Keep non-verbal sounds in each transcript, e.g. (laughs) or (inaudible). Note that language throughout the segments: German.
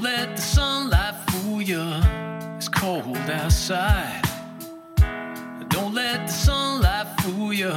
Don't let the sunlight fool you. It's cold outside. Don't let the sunlight fool you.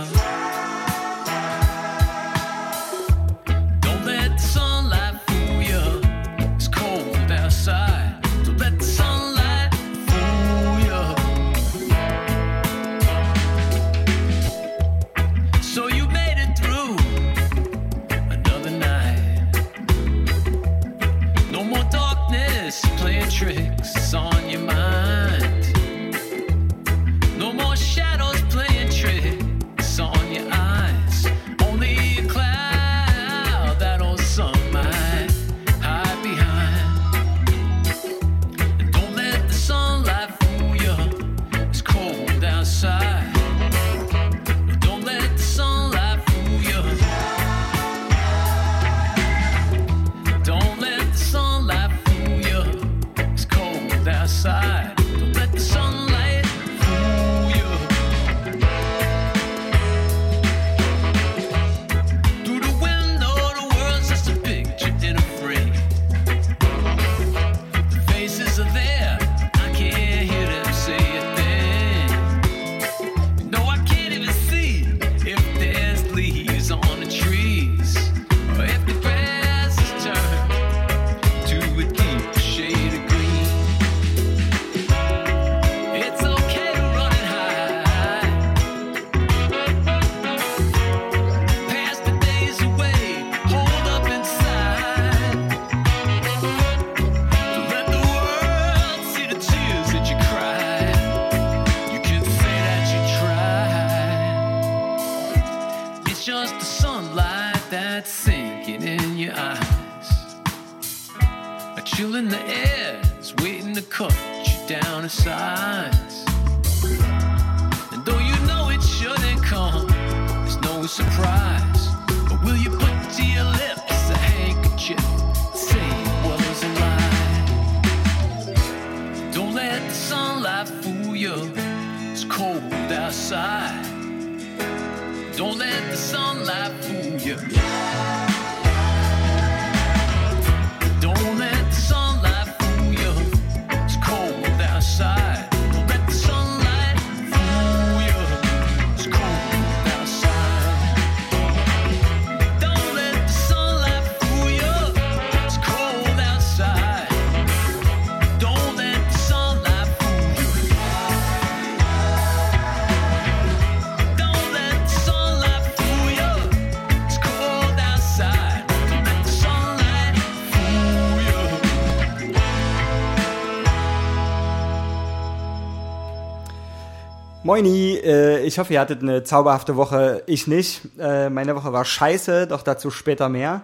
Moini, äh, ich hoffe, ihr hattet eine zauberhafte Woche. Ich nicht. Äh, meine Woche war scheiße, doch dazu später mehr.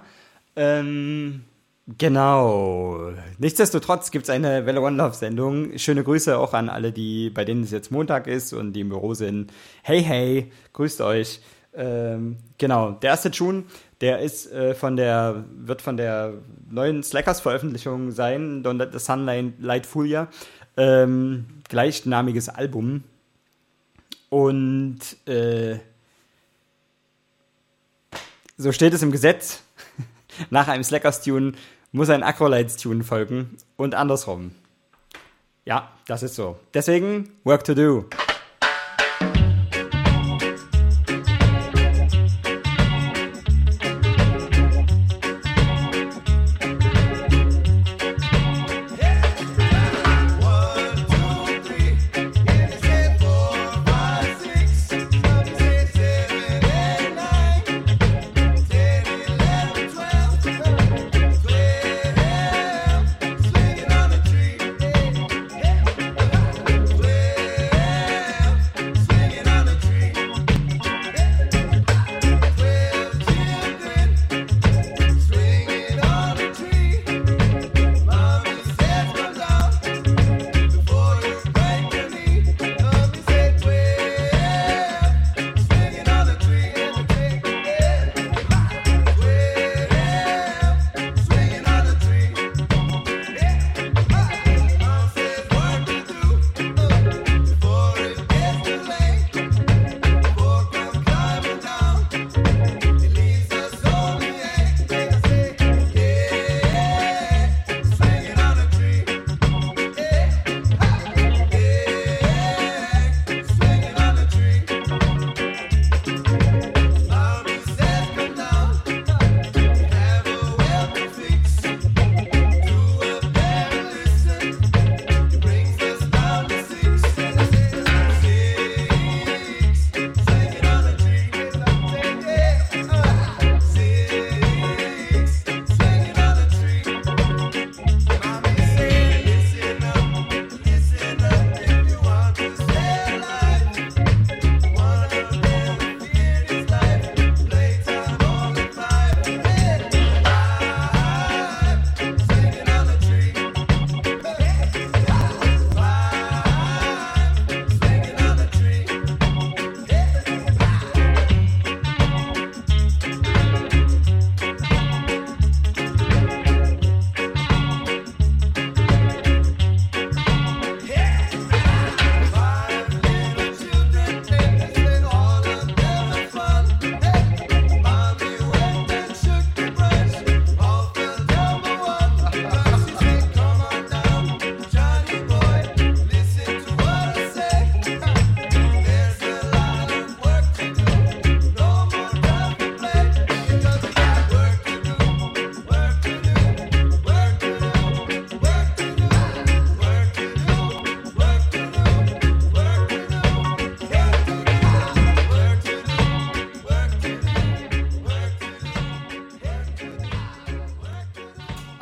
Ähm, genau. Nichtsdestotrotz gibt es eine Welle One Love Sendung. Schöne Grüße auch an alle, die, bei denen es jetzt Montag ist und die im Büro sind. Hey, hey, grüßt euch. Ähm, genau, der erste Tune, der ist äh, von der, wird von der neuen Slackers-Veröffentlichung sein, Don't Let the Sunlight Light Fool Ya. Ähm, gleichnamiges Album und äh, so steht es im Gesetz. (laughs) Nach einem Slackers-Tune muss ein Acrolites-Tune folgen und andersrum. Ja, das ist so. Deswegen, work to do.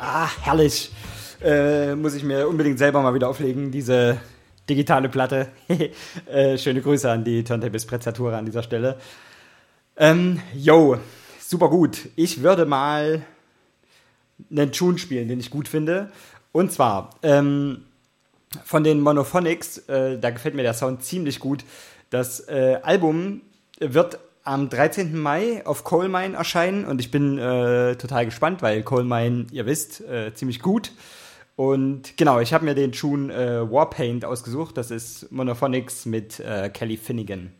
Ach, herrlich. Äh, muss ich mir unbedingt selber mal wieder auflegen, diese digitale Platte. (laughs) äh, schöne Grüße an die Turntables Prezzatura an dieser Stelle. Ähm, yo, super gut. Ich würde mal einen Tune spielen, den ich gut finde. Und zwar ähm, von den Monophonics, äh, da gefällt mir der Sound ziemlich gut. Das äh, Album wird am 13. Mai auf Coal Mine erscheinen und ich bin äh, total gespannt, weil Coal Mine, ihr wisst, äh, ziemlich gut. Und genau, ich habe mir den Tune äh, Warpaint ausgesucht. Das ist Monophonics mit äh, Kelly Finnegan.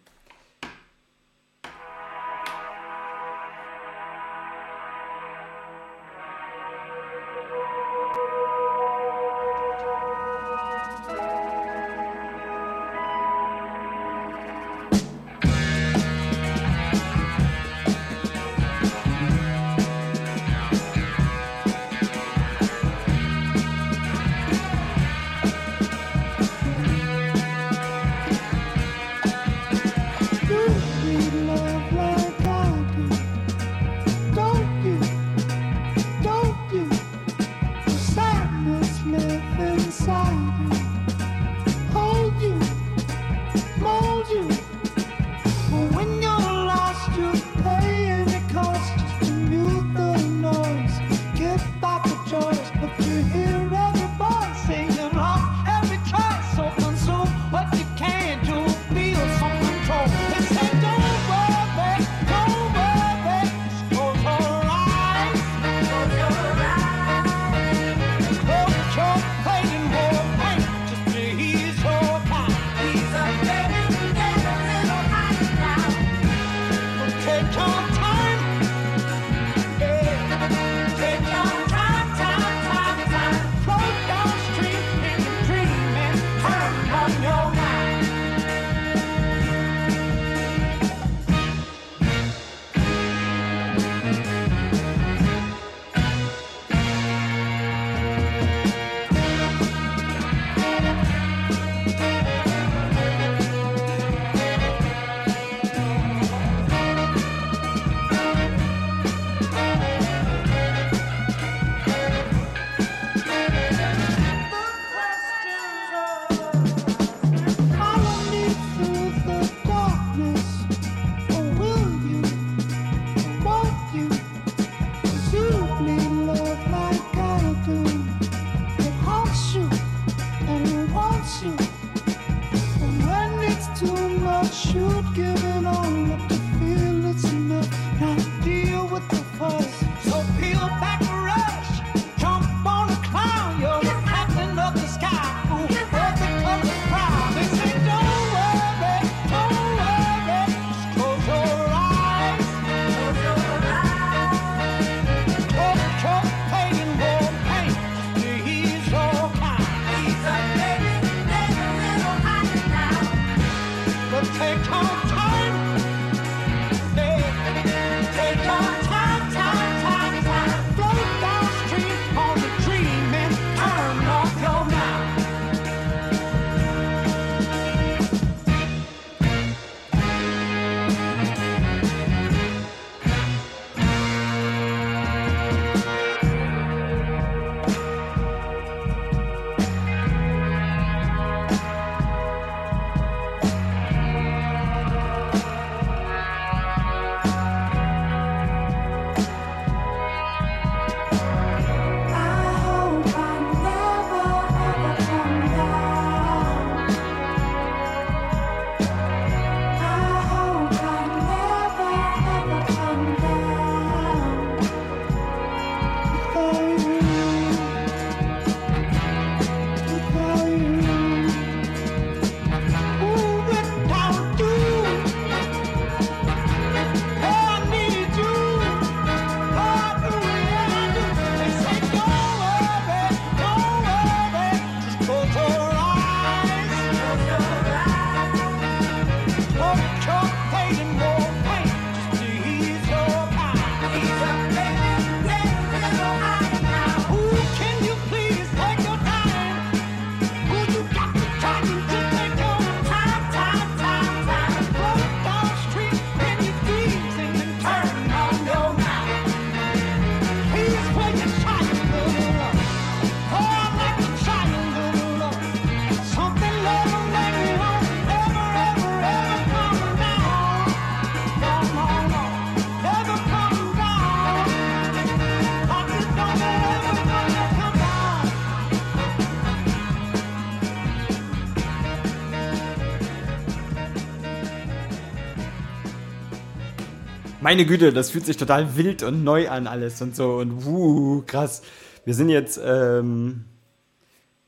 Meine Güte, das fühlt sich total wild und neu an alles und so und wuh, krass. Wir sind jetzt ähm,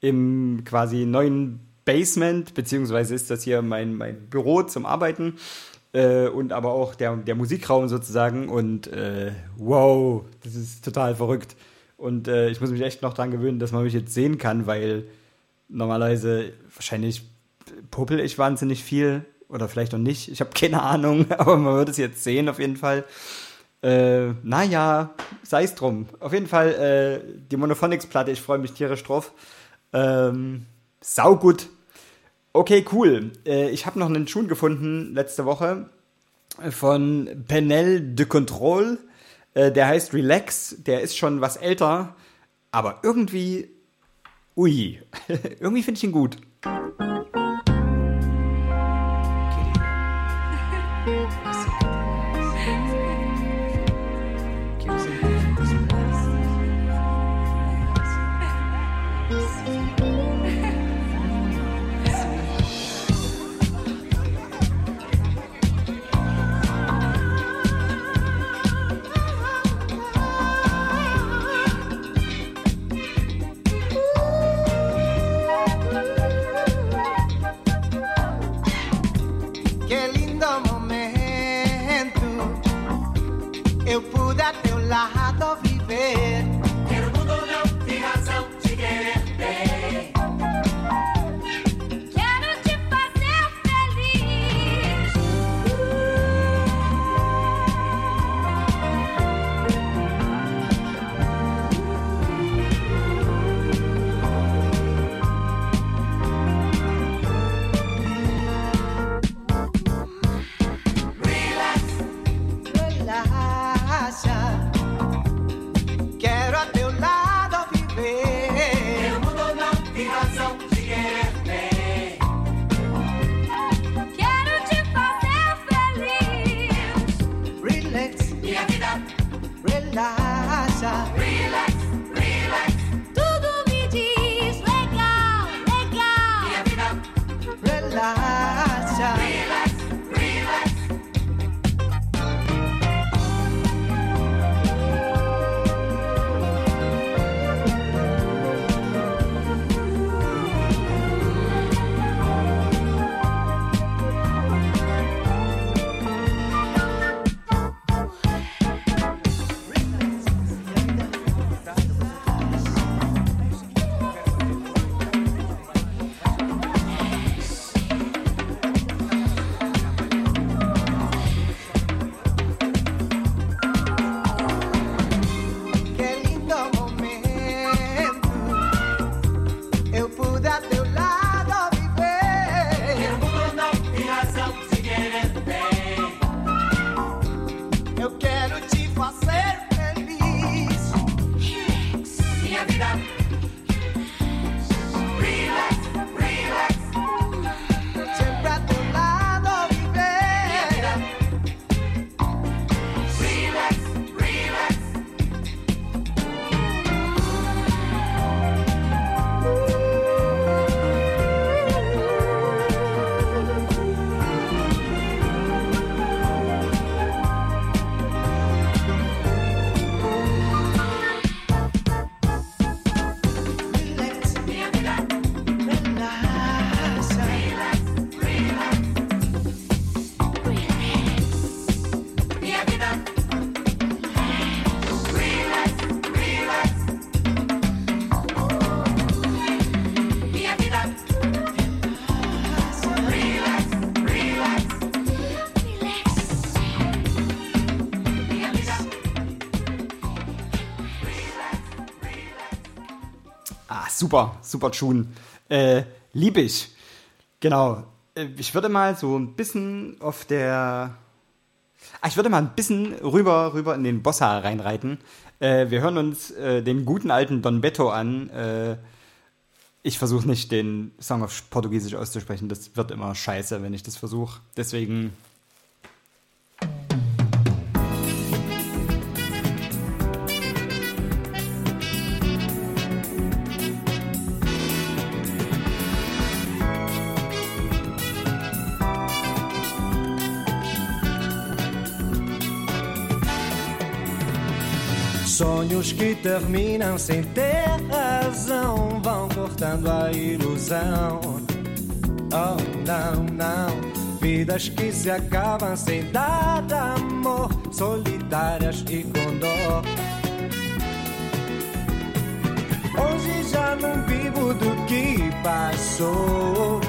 im quasi neuen Basement, beziehungsweise ist das hier mein, mein Büro zum Arbeiten äh, und aber auch der, der Musikraum sozusagen und äh, wow, das ist total verrückt. Und äh, ich muss mich echt noch daran gewöhnen, dass man mich jetzt sehen kann, weil normalerweise wahrscheinlich popel ich wahnsinnig viel oder vielleicht auch nicht. Ich habe keine Ahnung, (laughs) aber man wird es jetzt sehen auf jeden Fall. Äh, naja, sei es drum. Auf jeden Fall äh, die Monophonics-Platte, ich freue mich tierisch drauf. Ähm, sau gut. Okay, cool. Äh, ich habe noch einen Schuh gefunden letzte Woche von Penel de Control. Äh, der heißt Relax. Der ist schon was älter, aber irgendwie, ui, (laughs) irgendwie finde ich ihn gut. Super, super Tune. Äh, lieb ich. Genau. Äh, Ich würde mal so ein bisschen auf der. Ah, ich würde mal ein bisschen rüber, rüber in den Bossa reinreiten. Äh, wir hören uns äh, den guten alten Don Beto an. Äh, ich versuche nicht, den Song auf Portugiesisch auszusprechen. Das wird immer scheiße, wenn ich das versuche. Deswegen. Sonhos que terminam sem ter razão vão cortando a ilusão. Oh, não, não. Vidas que se acabam sem dar amor, solitárias e com dor. Hoje já não vivo do que passou.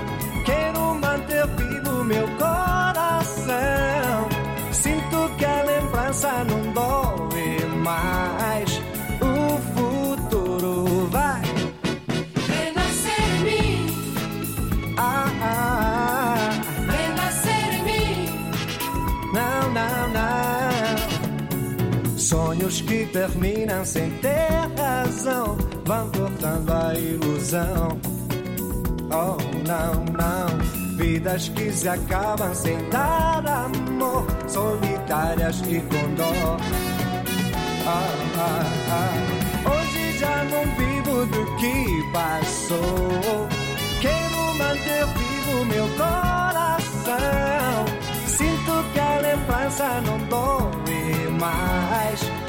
Quero manter vivo meu coração. Sinto que a lembrança não dói mais. Sonhos que terminam sem ter razão vão cortando a ilusão. Oh, não, não. Vidas que se acabam sem dar amor, solitárias e com dor. Ah, ah, ah. Hoje já não vivo do que passou. Quero manter vivo meu coração. Sinto que a lembrança não dói mais.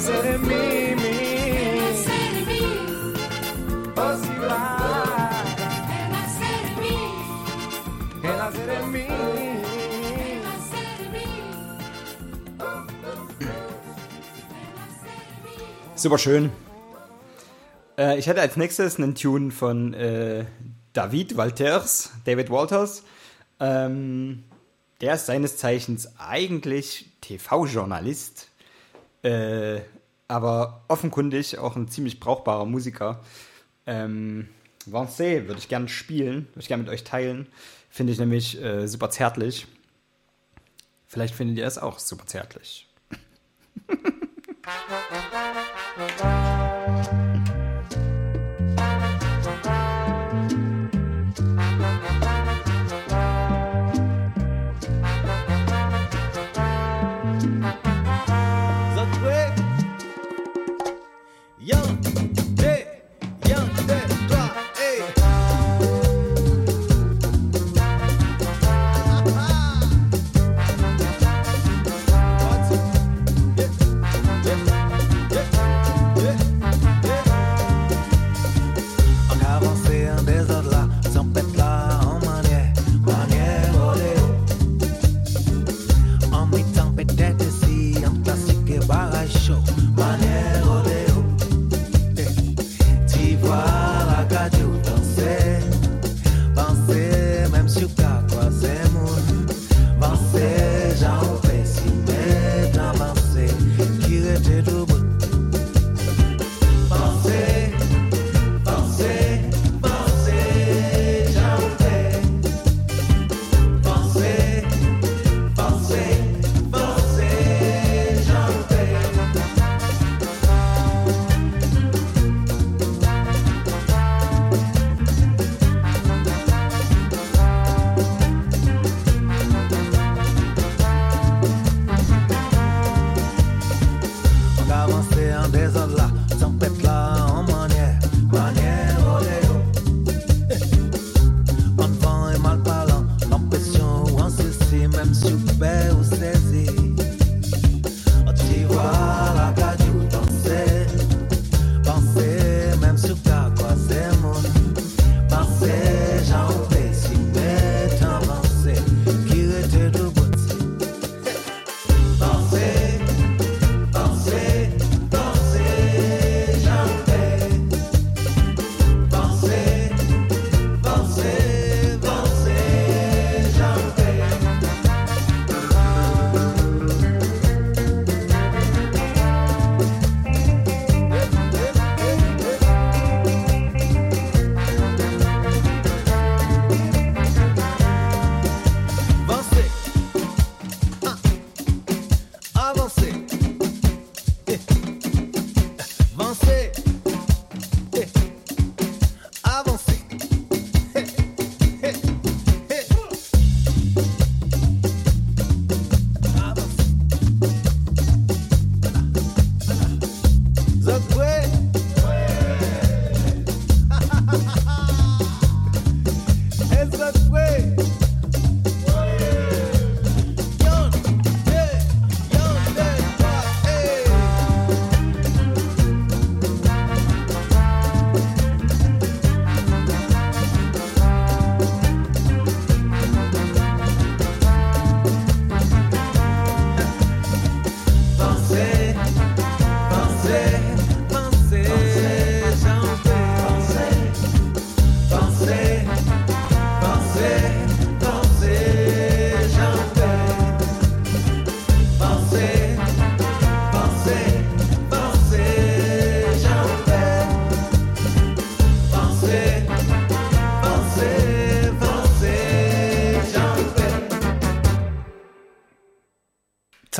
Renascer em mim. mim. renascer em mim, Oscilar. renascer em mim, Renascer em mim. renascer em mim. Super schön. Äh, ich hätte als nächstes einen Tune von äh, David Walters, David Walters. Ähm, der ist seines Zeichens eigentlich TV-Journalist, äh, aber offenkundig auch ein ziemlich brauchbarer Musiker. Ähm, Vancé würde ich gerne spielen, würde ich gerne mit euch teilen. Finde ich nämlich äh, super zärtlich. Vielleicht findet ihr es auch super zärtlich. (laughs)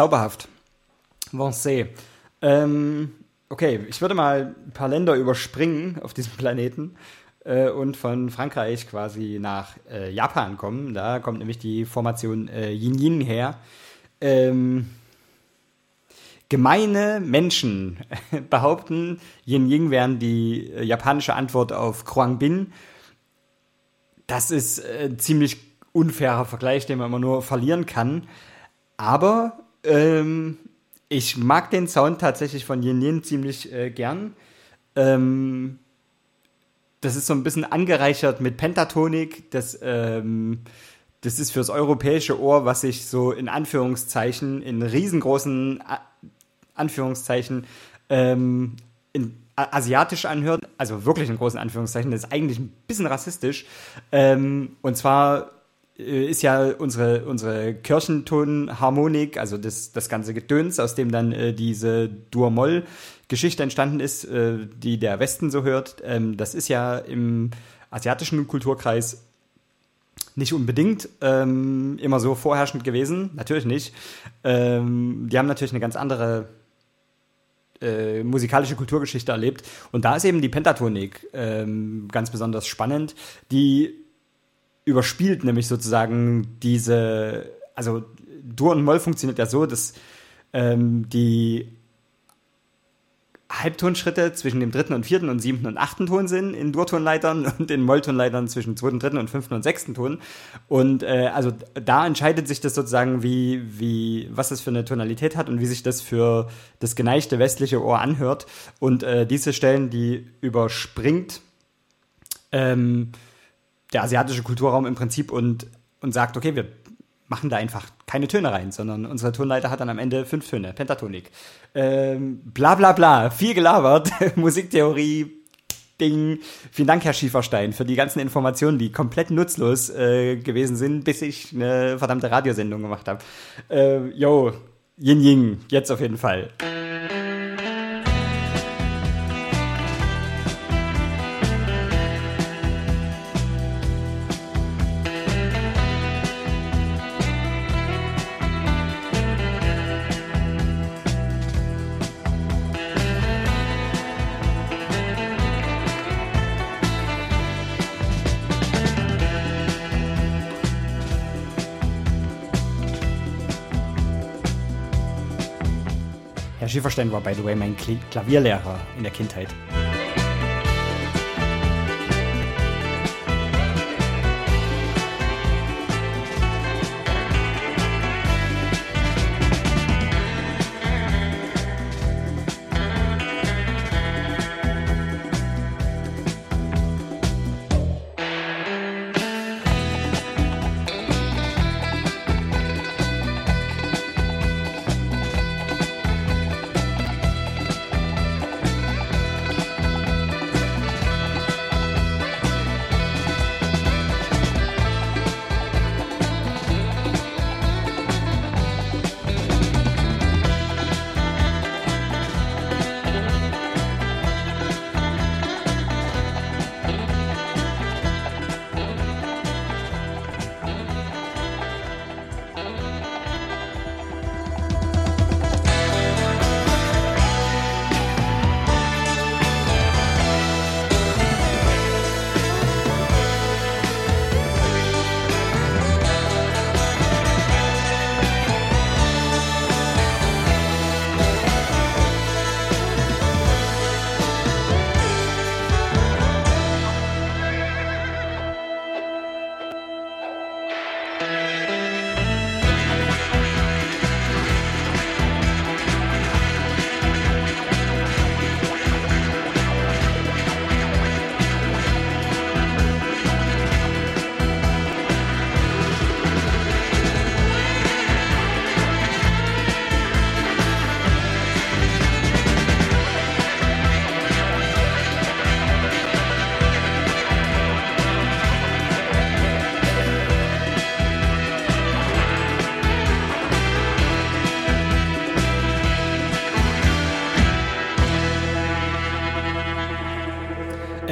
zauberhaft. Vancé. Ähm, okay, ich würde mal ein paar Länder überspringen auf diesem Planeten äh, und von Frankreich quasi nach äh, Japan kommen. Da kommt nämlich die Formation äh, Yin Yin her. Ähm, gemeine Menschen (laughs) behaupten, Yin Yin wären die äh, japanische Antwort auf Bin. Das ist äh, ein ziemlich unfairer Vergleich, den man immer nur verlieren kann. Aber ähm, ich mag den Sound tatsächlich von Yin Yin ziemlich äh, gern. Ähm, das ist so ein bisschen angereichert mit Pentatonik. Das, ähm, das ist fürs europäische Ohr, was sich so in Anführungszeichen, in riesengroßen A Anführungszeichen, ähm, in asiatisch anhört, also wirklich in großen Anführungszeichen, das ist eigentlich ein bisschen rassistisch. Ähm, und zwar ist ja unsere, unsere Kirchentonharmonik, also das, das ganze Gedöns, aus dem dann äh, diese Dur-Moll-Geschichte entstanden ist, äh, die der Westen so hört, ähm, das ist ja im asiatischen Kulturkreis nicht unbedingt ähm, immer so vorherrschend gewesen, natürlich nicht. Ähm, die haben natürlich eine ganz andere äh, musikalische Kulturgeschichte erlebt. Und da ist eben die Pentatonik ähm, ganz besonders spannend, die überspielt nämlich sozusagen diese, also Dur und Moll funktioniert ja so, dass ähm, die Halbtonschritte zwischen dem dritten und vierten und siebten und achten Ton sind in Durtonleitern (laughs) und in Molltonleitern zwischen zweiten, dritten und fünften und sechsten Ton. Und äh, also da entscheidet sich das sozusagen, wie, wie, was das für eine Tonalität hat und wie sich das für das geneigte westliche Ohr anhört. Und äh, diese Stellen, die überspringt ähm, der asiatische Kulturraum im Prinzip und, und sagt, okay, wir machen da einfach keine Töne rein, sondern unsere Tonleiter hat dann am Ende fünf Töne, Pentatonik. Ähm, bla bla bla, viel gelabert, (laughs) Musiktheorie, Ding. Vielen Dank, Herr Schieferstein, für die ganzen Informationen, die komplett nutzlos äh, gewesen sind, bis ich eine verdammte Radiosendung gemacht habe. Äh, yo, Yin Yin, jetzt auf jeden Fall. Herr Schieferstein war, by the way, mein Klavierlehrer in der Kindheit.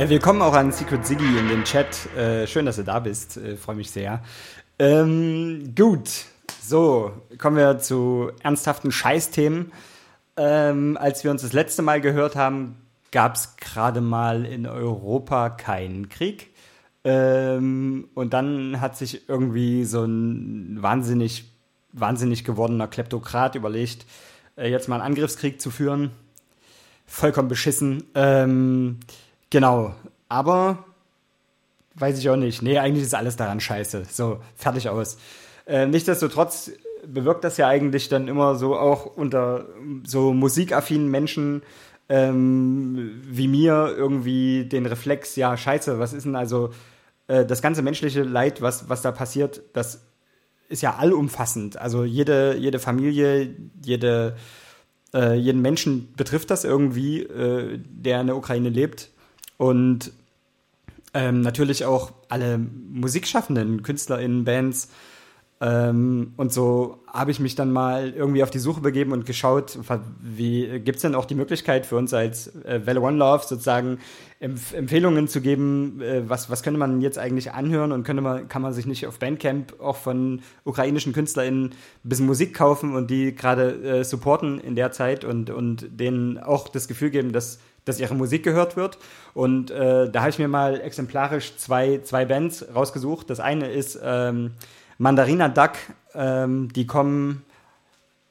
Willkommen auch an Secret Siggy in den Chat. Äh, schön, dass du da bist. Äh, Freue mich sehr. Ähm, gut. So, kommen wir zu ernsthaften Scheißthemen. Ähm, als wir uns das letzte Mal gehört haben, gab es gerade mal in Europa keinen Krieg. Ähm, und dann hat sich irgendwie so ein wahnsinnig, wahnsinnig gewordener Kleptokrat überlegt, äh, jetzt mal einen Angriffskrieg zu führen. Vollkommen beschissen. Ähm, genau. Aber weiß ich auch nicht. Nee, eigentlich ist alles daran scheiße. So, fertig aus. Äh, nichtsdestotrotz bewirkt das ja eigentlich dann immer so auch unter so musikaffinen Menschen ähm, wie mir irgendwie den Reflex, ja, scheiße, was ist denn also äh, das ganze menschliche Leid, was, was da passiert, das ist ja allumfassend. Also jede, jede Familie, jede, äh, jeden Menschen betrifft das irgendwie, äh, der in der Ukraine lebt. Und ähm, natürlich auch alle Musikschaffenden, KünstlerInnen, Bands. Ähm, und so habe ich mich dann mal irgendwie auf die Suche begeben und geschaut, wie gibt es denn auch die Möglichkeit für uns als äh, Welle One Love sozusagen Empf Empfehlungen zu geben, äh, was, was könnte man jetzt eigentlich anhören und könnte man, kann man sich nicht auf Bandcamp auch von ukrainischen KünstlerInnen ein bisschen Musik kaufen und die gerade äh, supporten in der Zeit und, und denen auch das Gefühl geben, dass dass ihre Musik gehört wird. Und äh, da habe ich mir mal exemplarisch zwei, zwei Bands rausgesucht. Das eine ist ähm, Mandarina Duck. Ähm, die kommen,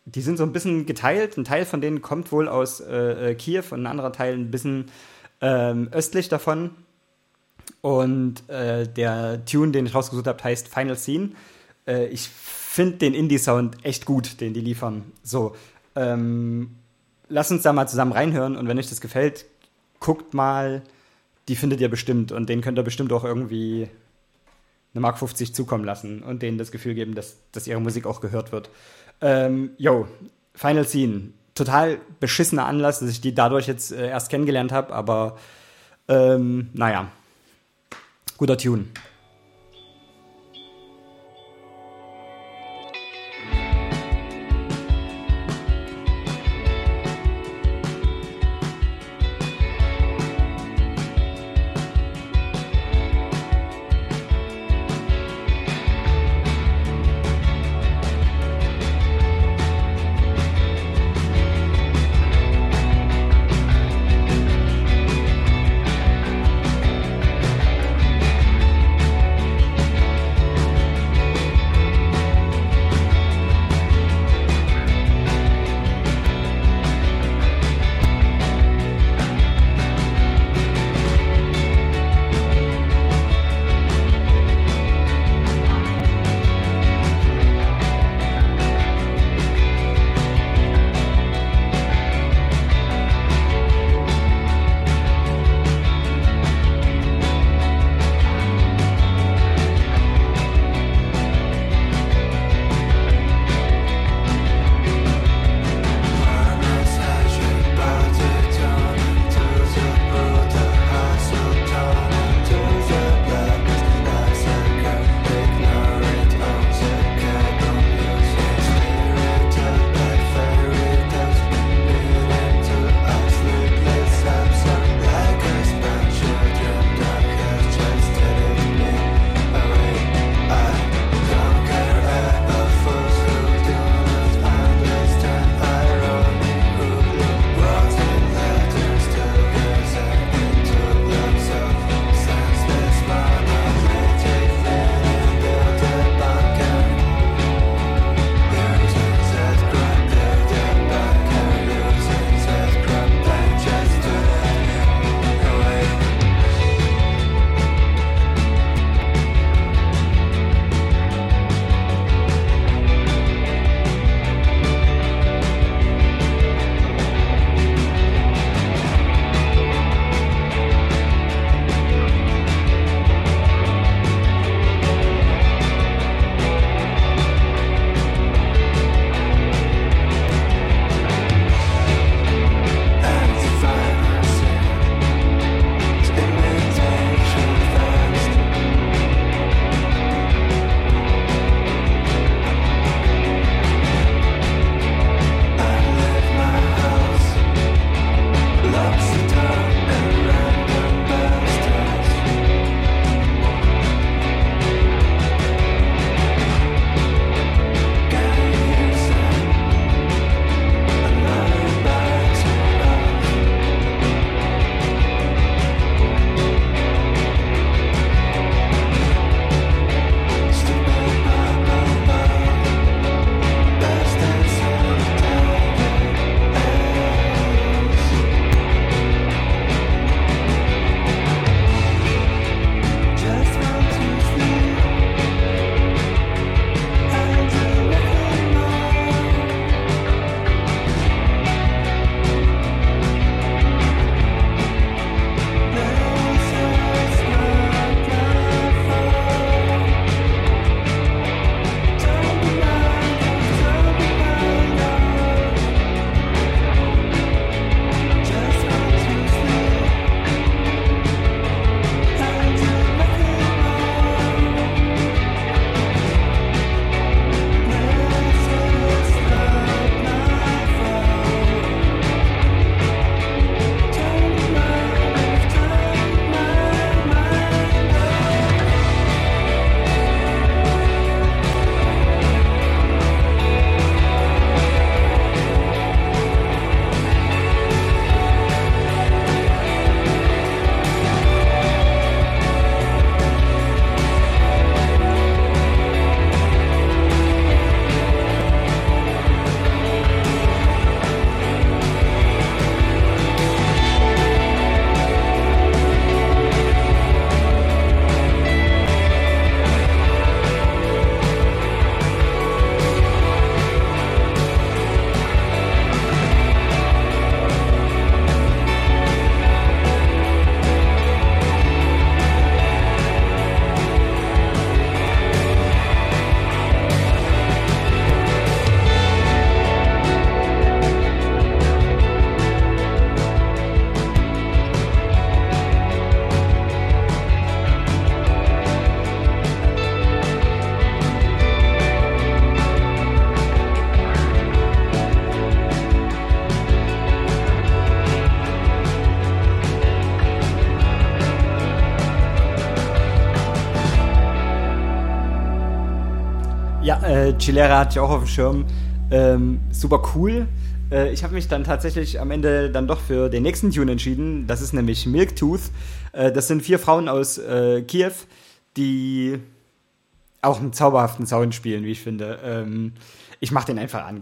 die sind so ein bisschen geteilt. Ein Teil von denen kommt wohl aus äh, äh, Kiew und ein anderer Teil ein bisschen ähm, östlich davon. Und äh, der Tune, den ich rausgesucht habe, heißt Final Scene. Äh, ich finde den Indie-Sound echt gut, den die liefern. So, ähm, lass uns da mal zusammen reinhören und wenn euch das gefällt, guckt mal, die findet ihr bestimmt und den könnt ihr bestimmt auch irgendwie eine Mark 50 zukommen lassen und denen das Gefühl geben, dass, dass ihre Musik auch gehört wird. Ähm, yo, Final Scene. Total beschissener Anlass, dass ich die dadurch jetzt äh, erst kennengelernt habe, aber ähm, naja, guter Tune. Chilera hatte ich auch auf dem Schirm. Ähm, super cool. Äh, ich habe mich dann tatsächlich am Ende dann doch für den nächsten Tune entschieden. Das ist nämlich Milktooth. Äh, das sind vier Frauen aus äh, Kiew, die auch einen zauberhaften Sound spielen, wie ich finde. Ähm, ich mach den einfach an,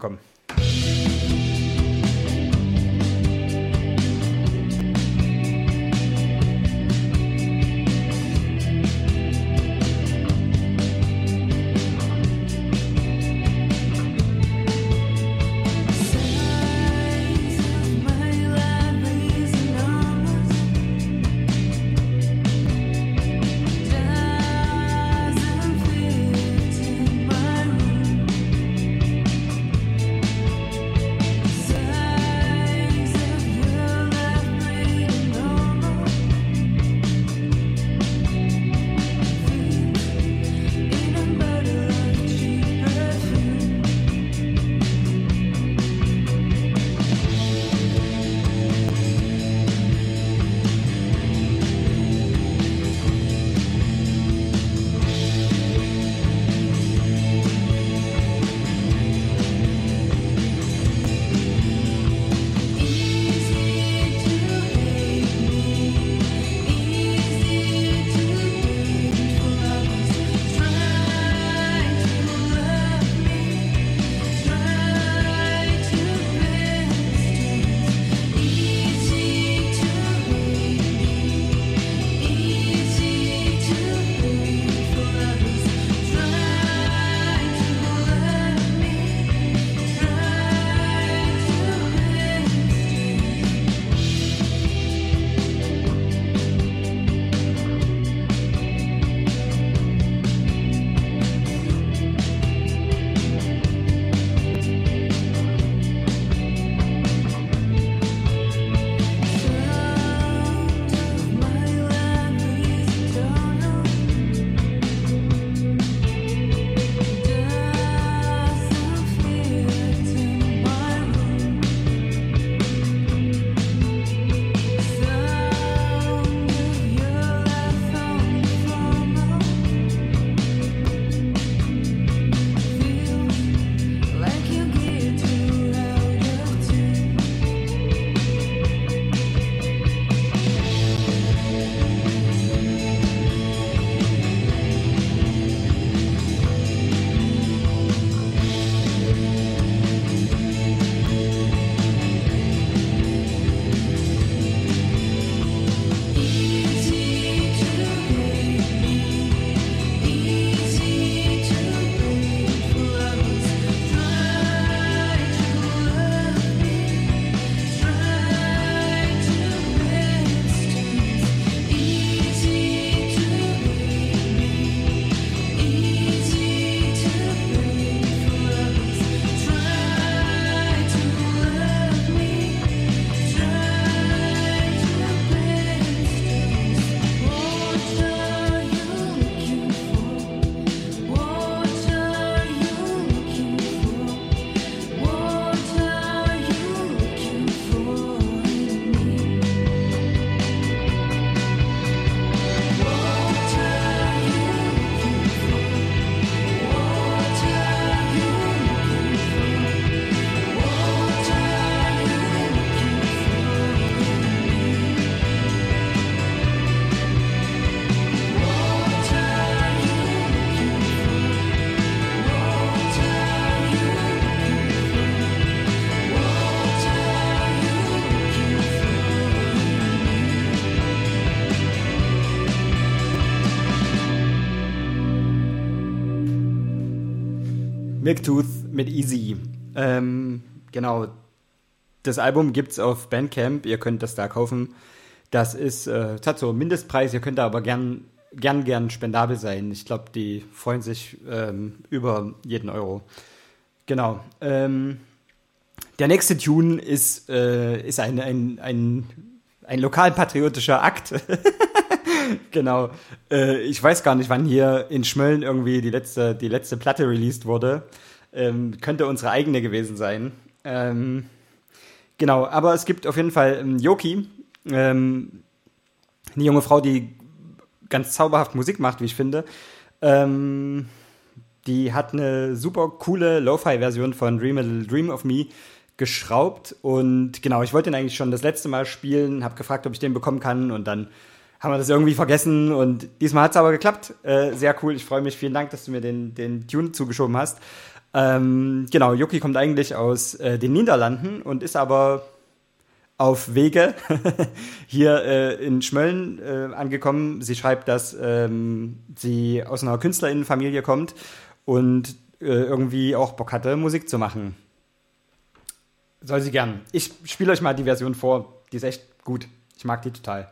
Milktooth mit Easy. Ähm, genau. Das Album gibt's auf Bandcamp. Ihr könnt das da kaufen. Das ist, äh, es hat so einen Mindestpreis. Ihr könnt da aber gern, gern, gern spendabel sein. Ich glaube, die freuen sich ähm, über jeden Euro. Genau. Ähm, der nächste Tune ist, äh, ist ein, ein, ein, ein lokalpatriotischer Akt. (laughs) (laughs) genau. Äh, ich weiß gar nicht, wann hier in Schmölln irgendwie die letzte, die letzte Platte released wurde. Ähm, könnte unsere eigene gewesen sein. Ähm, genau, aber es gibt auf jeden Fall ähm, Yoki, ähm, eine junge Frau, die ganz zauberhaft Musik macht, wie ich finde. Ähm, die hat eine super coole Lo-Fi-Version von Dream a Little Dream of Me geschraubt. Und genau, ich wollte den eigentlich schon das letzte Mal spielen, habe gefragt, ob ich den bekommen kann und dann haben wir das irgendwie vergessen und diesmal hat es aber geklappt. Äh, sehr cool, ich freue mich. Vielen Dank, dass du mir den, den Tune zugeschoben hast. Ähm, genau, Yuki kommt eigentlich aus äh, den Niederlanden und ist aber auf Wege (laughs) hier äh, in Schmölln äh, angekommen. Sie schreibt, dass ähm, sie aus einer Künstlerinnenfamilie kommt und äh, irgendwie auch Bock hatte, Musik zu machen. Soll sie gern. Ich spiele euch mal die Version vor. Die ist echt gut. Ich mag die total.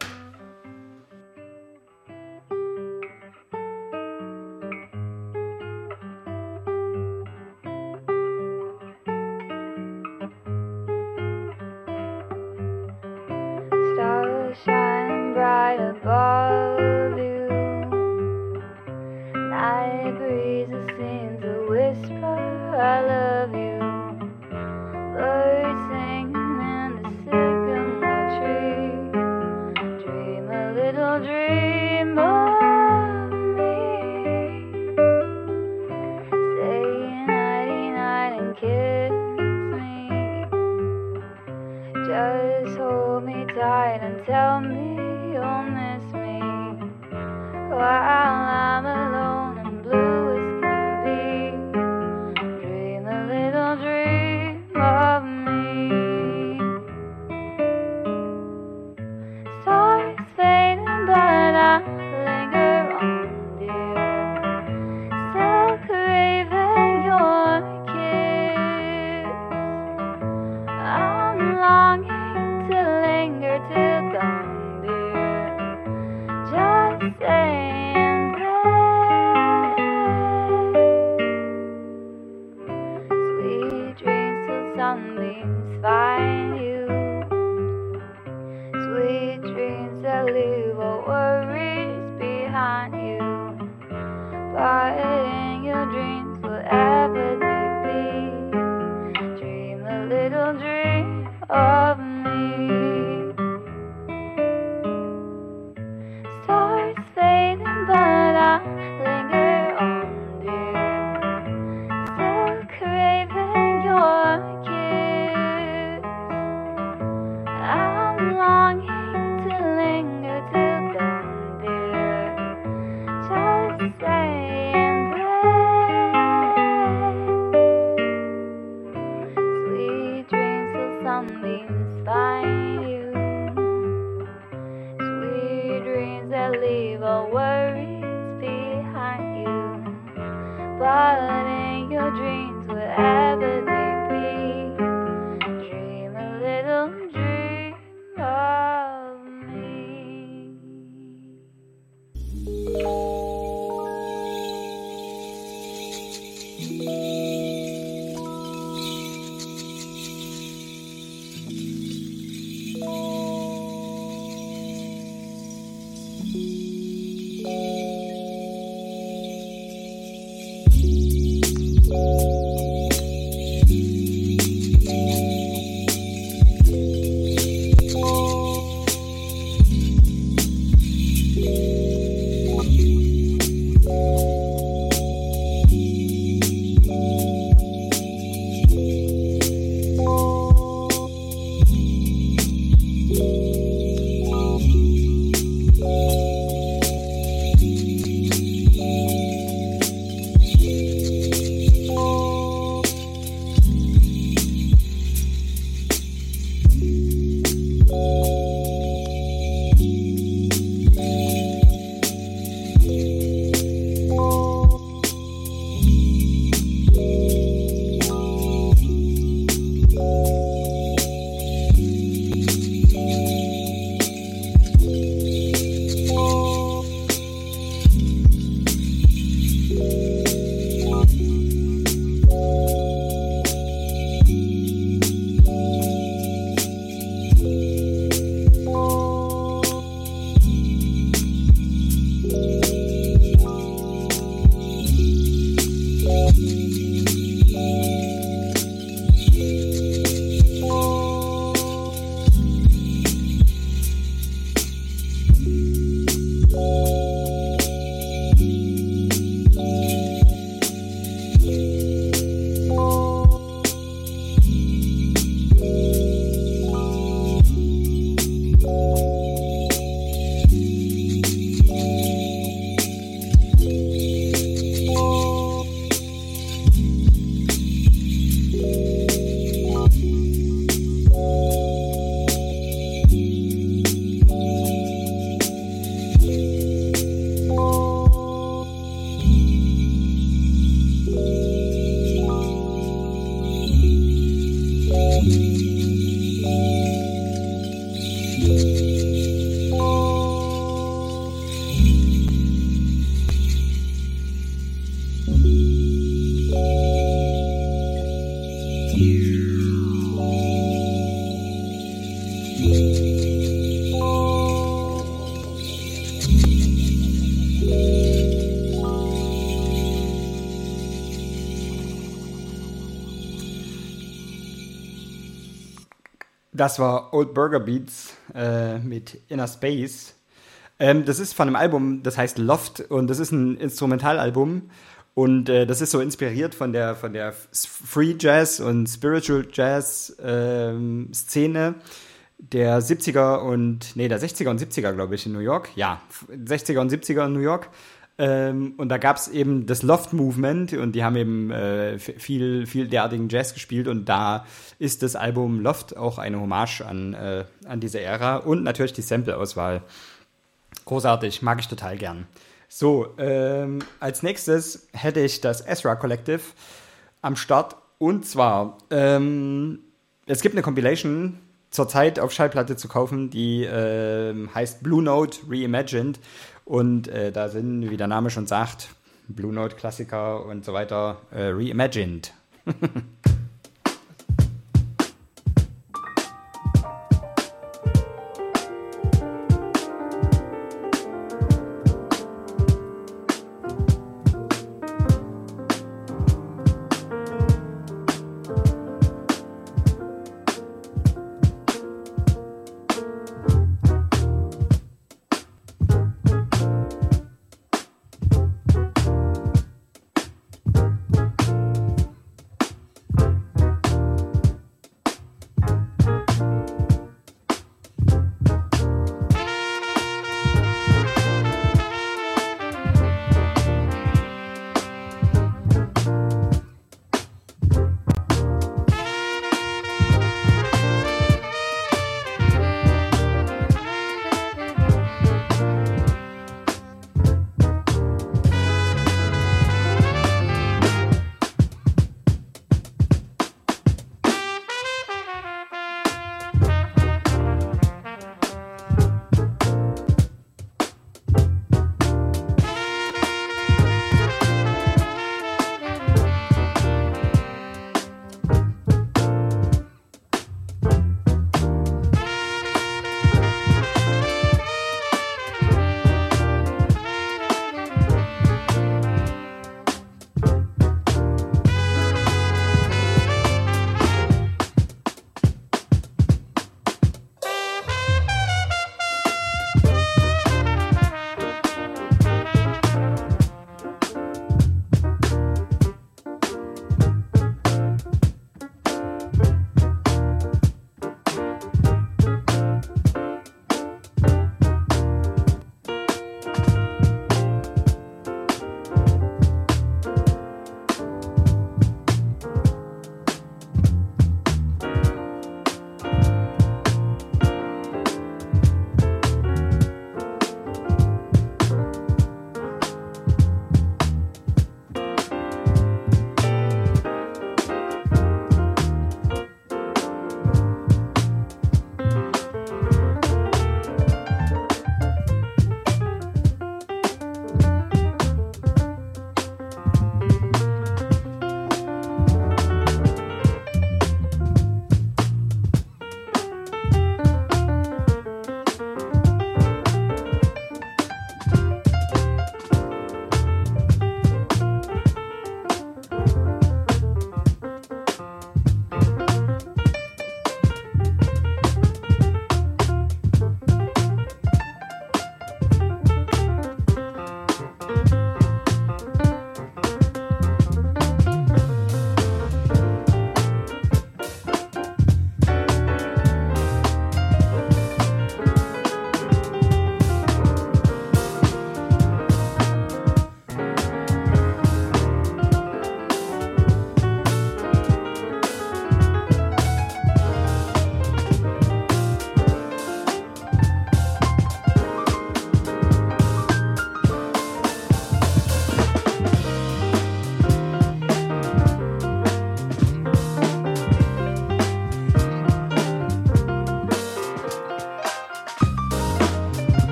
Das war Old Burger Beats äh, mit Inner Space. Ähm, das ist von einem Album, das heißt Loft und das ist ein Instrumentalalbum und äh, das ist so inspiriert von der von der Free Jazz und Spiritual Jazz ähm, Szene der 70er und nee, der 60er und 70er, glaube ich, in New York. Ja, 60er und 70er in New York. Ähm, und da gab es eben das Loft Movement und die haben eben äh, viel, viel derartigen Jazz gespielt und da ist das Album Loft auch eine Hommage an, äh, an diese Ära und natürlich die Sample-Auswahl. Großartig, mag ich total gern. So, ähm, als nächstes hätte ich das Ezra Collective am Start und zwar, ähm, es gibt eine Compilation zurzeit auf Schallplatte zu kaufen, die ähm, heißt Blue Note Reimagined. Und äh, da sind, wie der Name schon sagt, Blue Note Klassiker und so weiter äh, reimagined. (laughs)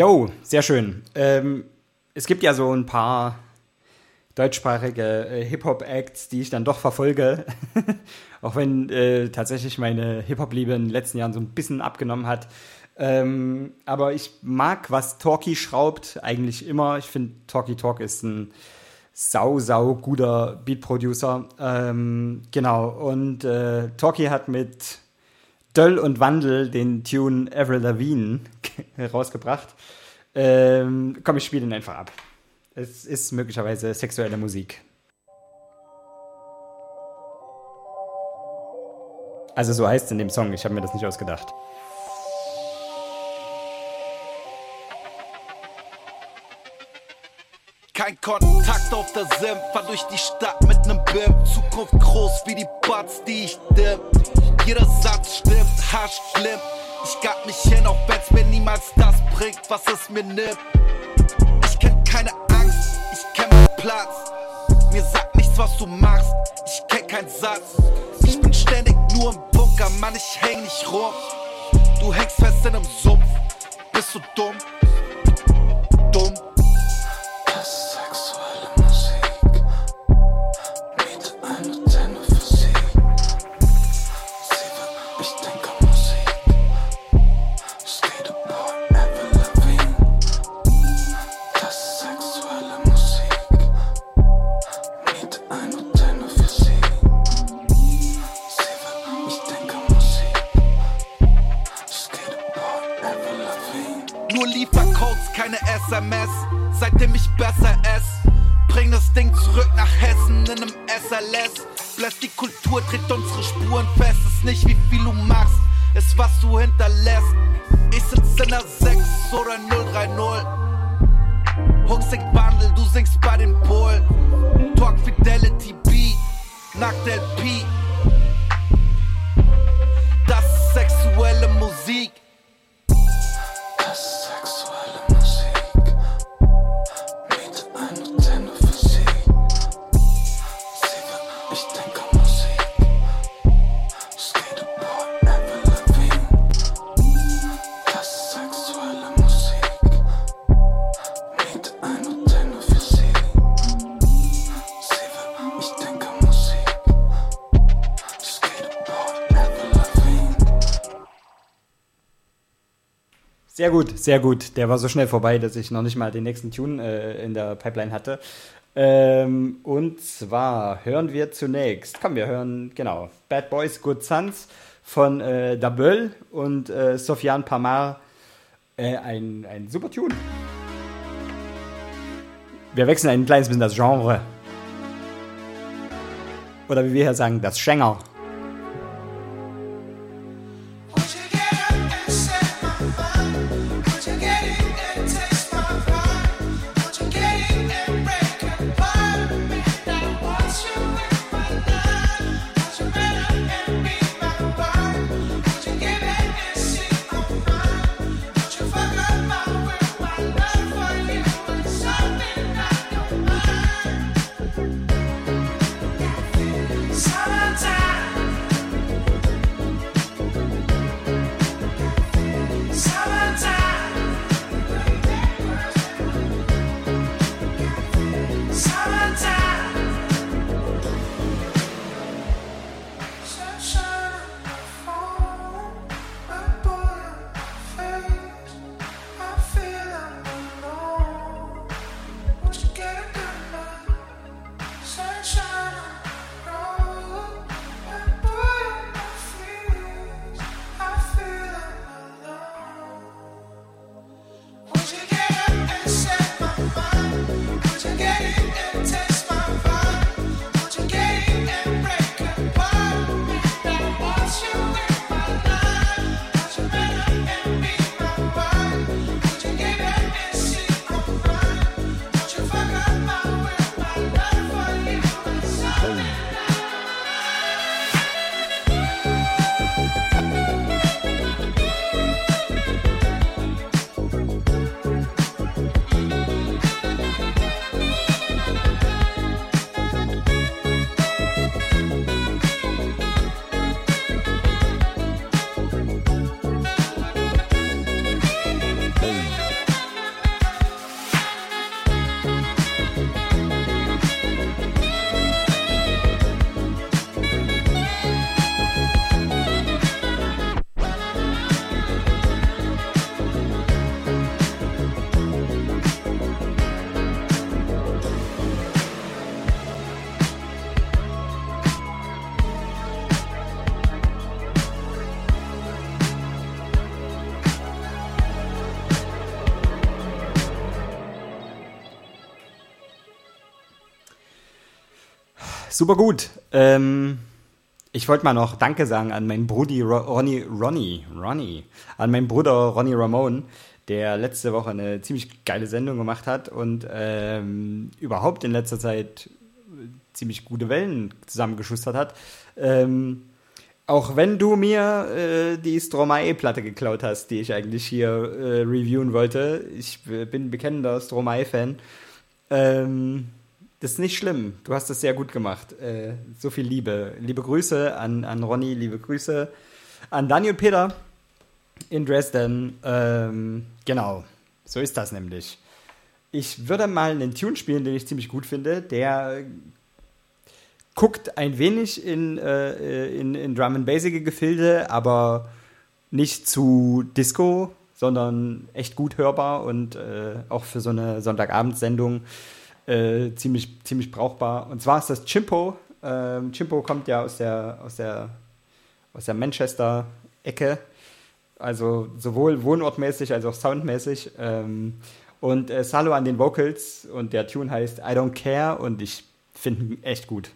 Jo, sehr schön. Ähm, es gibt ja so ein paar deutschsprachige äh, Hip-Hop-Acts, die ich dann doch verfolge. (laughs) Auch wenn äh, tatsächlich meine Hip-Hop-Liebe in den letzten Jahren so ein bisschen abgenommen hat. Ähm, aber ich mag, was Talkie schraubt, eigentlich immer. Ich finde, Talkie Talk ist ein sau, sau guter Beat-Producer. Ähm, genau, und äh, Talkie hat mit Döll und Wandel den Tune Avril Lavigne (laughs) rausgebracht. Ähm, komm, ich spiele ihn einfach ab. Es ist möglicherweise sexuelle Musik. Also so heißt es in dem Song, ich habe mir das nicht ausgedacht. Kein Kontakt auf der Sim, fahr durch die Stadt mit nem Bim. Zukunft groß wie die Buds, die ich dimm. Jeder Satz stimmt, Hasch schlimm. Ich gab mich hin, auch wenn's mir niemals das bringt, was es mir nimmt. Ich kenn keine Angst, ich kenn meinen Platz. Mir sagt nichts, was du machst, ich kenn keinen Satz. Ich bin ständig nur im Bunker, Mann, ich häng nicht rum. Du hängst fest in einem Sumpf, bist du dumm? Dumm. Die Kultur, tritt unsere Spuren fest. Ist nicht wie viel du machst, ist was du hinterlässt. Ich sitz in der Sehr gut. Der war so schnell vorbei, dass ich noch nicht mal den nächsten Tune äh, in der Pipeline hatte. Ähm, und zwar hören wir zunächst, komm, wir hören, genau, Bad Boys Good Sons von äh, Daböll und äh, Sofian Pamar. Äh, ein, ein super Tune. Wir wechseln ein kleines bisschen das Genre. Oder wie wir hier sagen, das Schenger. Super gut. Ähm, ich wollte mal noch Danke sagen an meinen Brudi Ro Ronny, Ronny, Ronny, an meinen Bruder Ronny Ramon, der letzte Woche eine ziemlich geile Sendung gemacht hat und ähm, überhaupt in letzter Zeit ziemlich gute Wellen zusammengeschustert hat. Ähm, auch wenn du mir äh, die Stromae-Platte geklaut hast, die ich eigentlich hier äh, reviewen wollte. Ich äh, bin bekennender Stromae-Fan. Ähm, das ist nicht schlimm. Du hast das sehr gut gemacht. Äh, so viel Liebe. Liebe Grüße an, an Ronny, liebe Grüße an Daniel Peter in Dresden. Ähm, genau, so ist das nämlich. Ich würde mal einen Tune spielen, den ich ziemlich gut finde. Der guckt ein wenig in, äh, in, in Drum and Basic Gefilde, aber nicht zu Disco, sondern echt gut hörbar und äh, auch für so eine Sonntagabendsendung äh, ziemlich, ziemlich brauchbar. Und zwar ist das Chimpo. Ähm, Chimpo kommt ja aus der, aus der, aus der Manchester-Ecke. Also sowohl wohnortmäßig als auch soundmäßig. Ähm, und äh, Salo an den Vocals und der Tune heißt I Don't Care und ich finde ihn echt gut.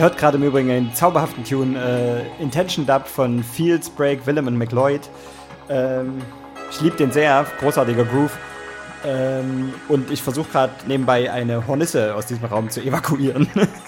Ihr hört gerade im Übrigen einen zauberhaften Tune, äh, Intention Dub von Fields, Break, Willem und McLeod. Ähm, ich liebe den sehr, großartiger Groove. Ähm, und ich versuche gerade nebenbei eine Hornisse aus diesem Raum zu evakuieren. (laughs)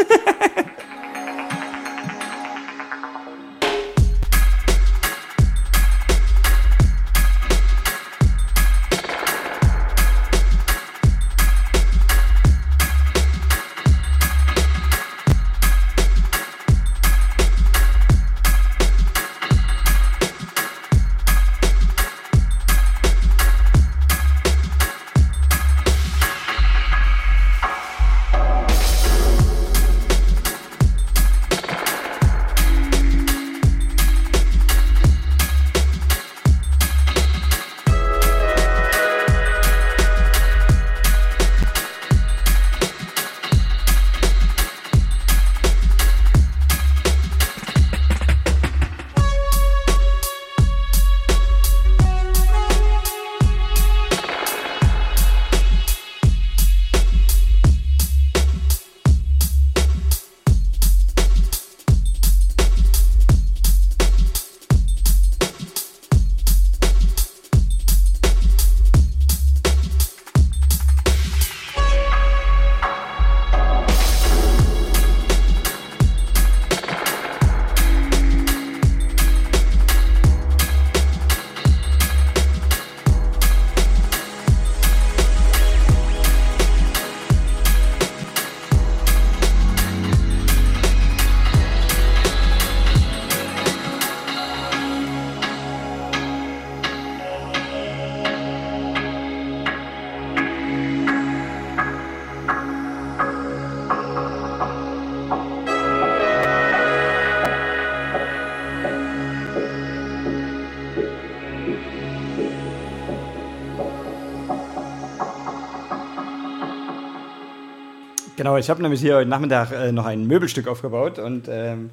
Genau, ich habe nämlich hier heute Nachmittag äh, noch ein Möbelstück aufgebaut und ähm,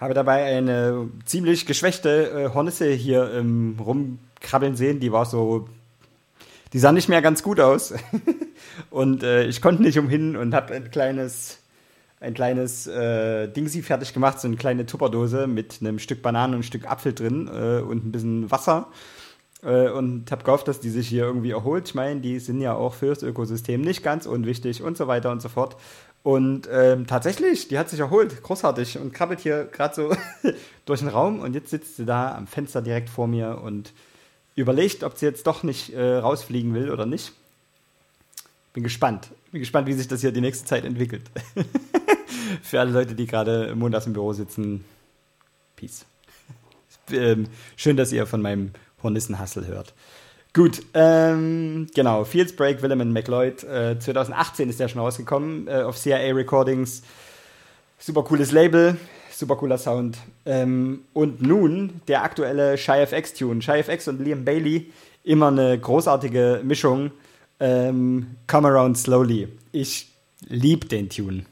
habe dabei eine ziemlich geschwächte äh, Hornisse hier ähm, rumkrabbeln sehen. Die war so, die sah nicht mehr ganz gut aus. (laughs) und äh, ich konnte nicht umhin und habe ein kleines, ein kleines äh, Dingsi fertig gemacht, so eine kleine Tupperdose mit einem Stück Bananen und ein Stück Apfel drin äh, und ein bisschen Wasser. Äh, und habe gehofft, dass die sich hier irgendwie erholt. Ich meine, die sind ja auch fürs Ökosystem nicht ganz unwichtig und so weiter und so fort. Und ähm, tatsächlich, die hat sich erholt, großartig und krabbelt hier gerade so (laughs) durch den Raum und jetzt sitzt sie da am Fenster direkt vor mir und überlegt, ob sie jetzt doch nicht äh, rausfliegen will oder nicht. Bin gespannt. Bin gespannt, wie sich das hier die nächste Zeit entwickelt. (laughs) Für alle Leute, die gerade montags im Büro sitzen, Peace. (laughs) ähm, schön, dass ihr von meinem Hornissenhassel hört. Gut, ähm, genau. Fields Break, Willem and McLeod. Äh, 2018 ist der schon rausgekommen äh, auf CIA Recordings. Super cooles Label, super cooler Sound. Ähm, und nun der aktuelle Shy FX Tune. Shy FX und Liam Bailey, immer eine großartige Mischung. Ähm, Come Around Slowly. Ich lieb den Tune.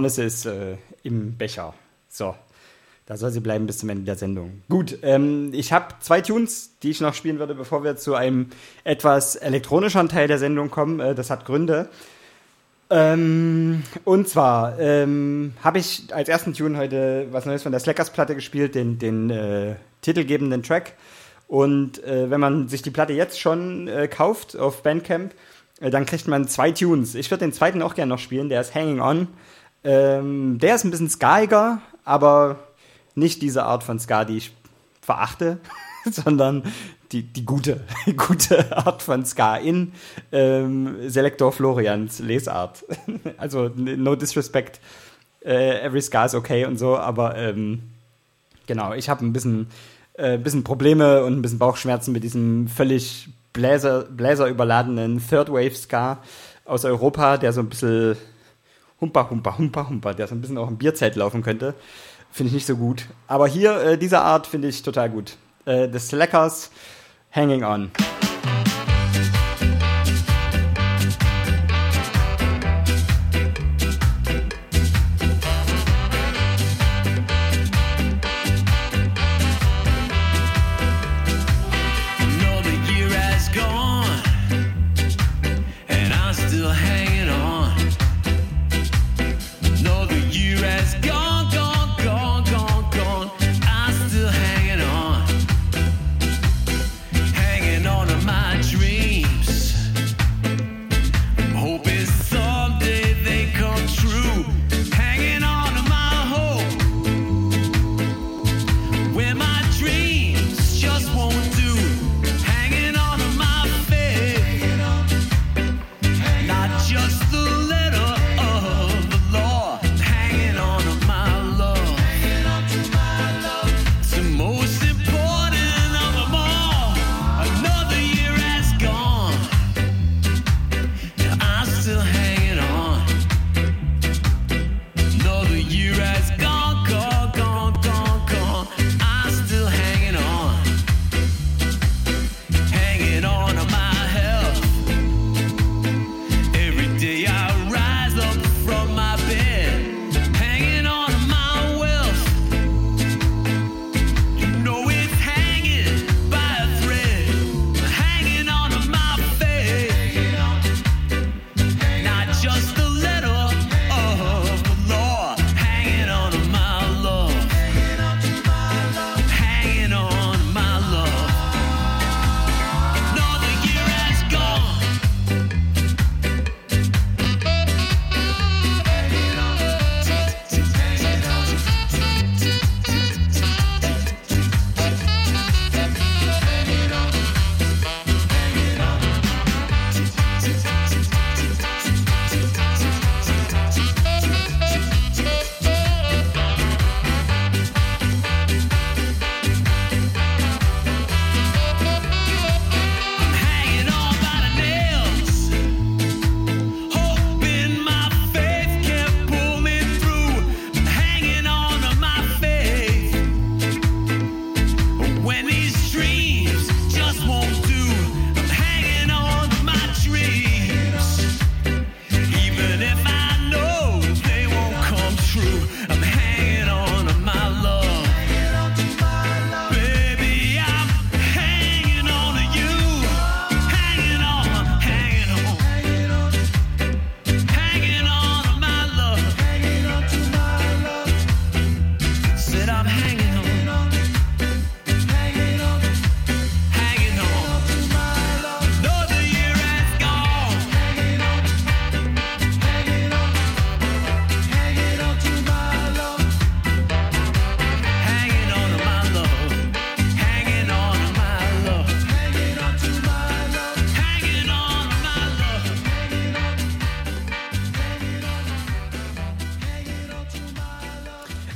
Hornisse ist äh, im Becher. So, da soll sie bleiben bis zum Ende der Sendung. Gut, ähm, ich habe zwei Tunes, die ich noch spielen würde, bevor wir zu einem etwas elektronischeren Teil der Sendung kommen. Äh, das hat Gründe. Ähm, und zwar ähm, habe ich als ersten Tune heute was Neues von der Slackers-Platte gespielt, den, den äh, titelgebenden Track. Und äh, wenn man sich die Platte jetzt schon äh, kauft auf Bandcamp, äh, dann kriegt man zwei Tunes. Ich würde den zweiten auch gerne noch spielen, der ist Hanging On. Ähm, der ist ein bisschen skaiger, aber nicht diese Art von Ska, die ich verachte, (laughs) sondern die, die gute, (laughs) gute Art von Ska in ähm, Selektor Florians Lesart. (laughs) also no disrespect, äh, every Ska is okay und so, aber ähm, genau, ich habe ein bisschen, äh, bisschen Probleme und ein bisschen Bauchschmerzen mit diesem völlig Bläser, Bläser Third Wave Ska aus Europa, der so ein bisschen humper, humper, humper, humper, der so ein bisschen auch im Bierzelt laufen könnte. Finde ich nicht so gut. Aber hier, äh, diese Art finde ich total gut. Äh, The Slackers, Hanging On.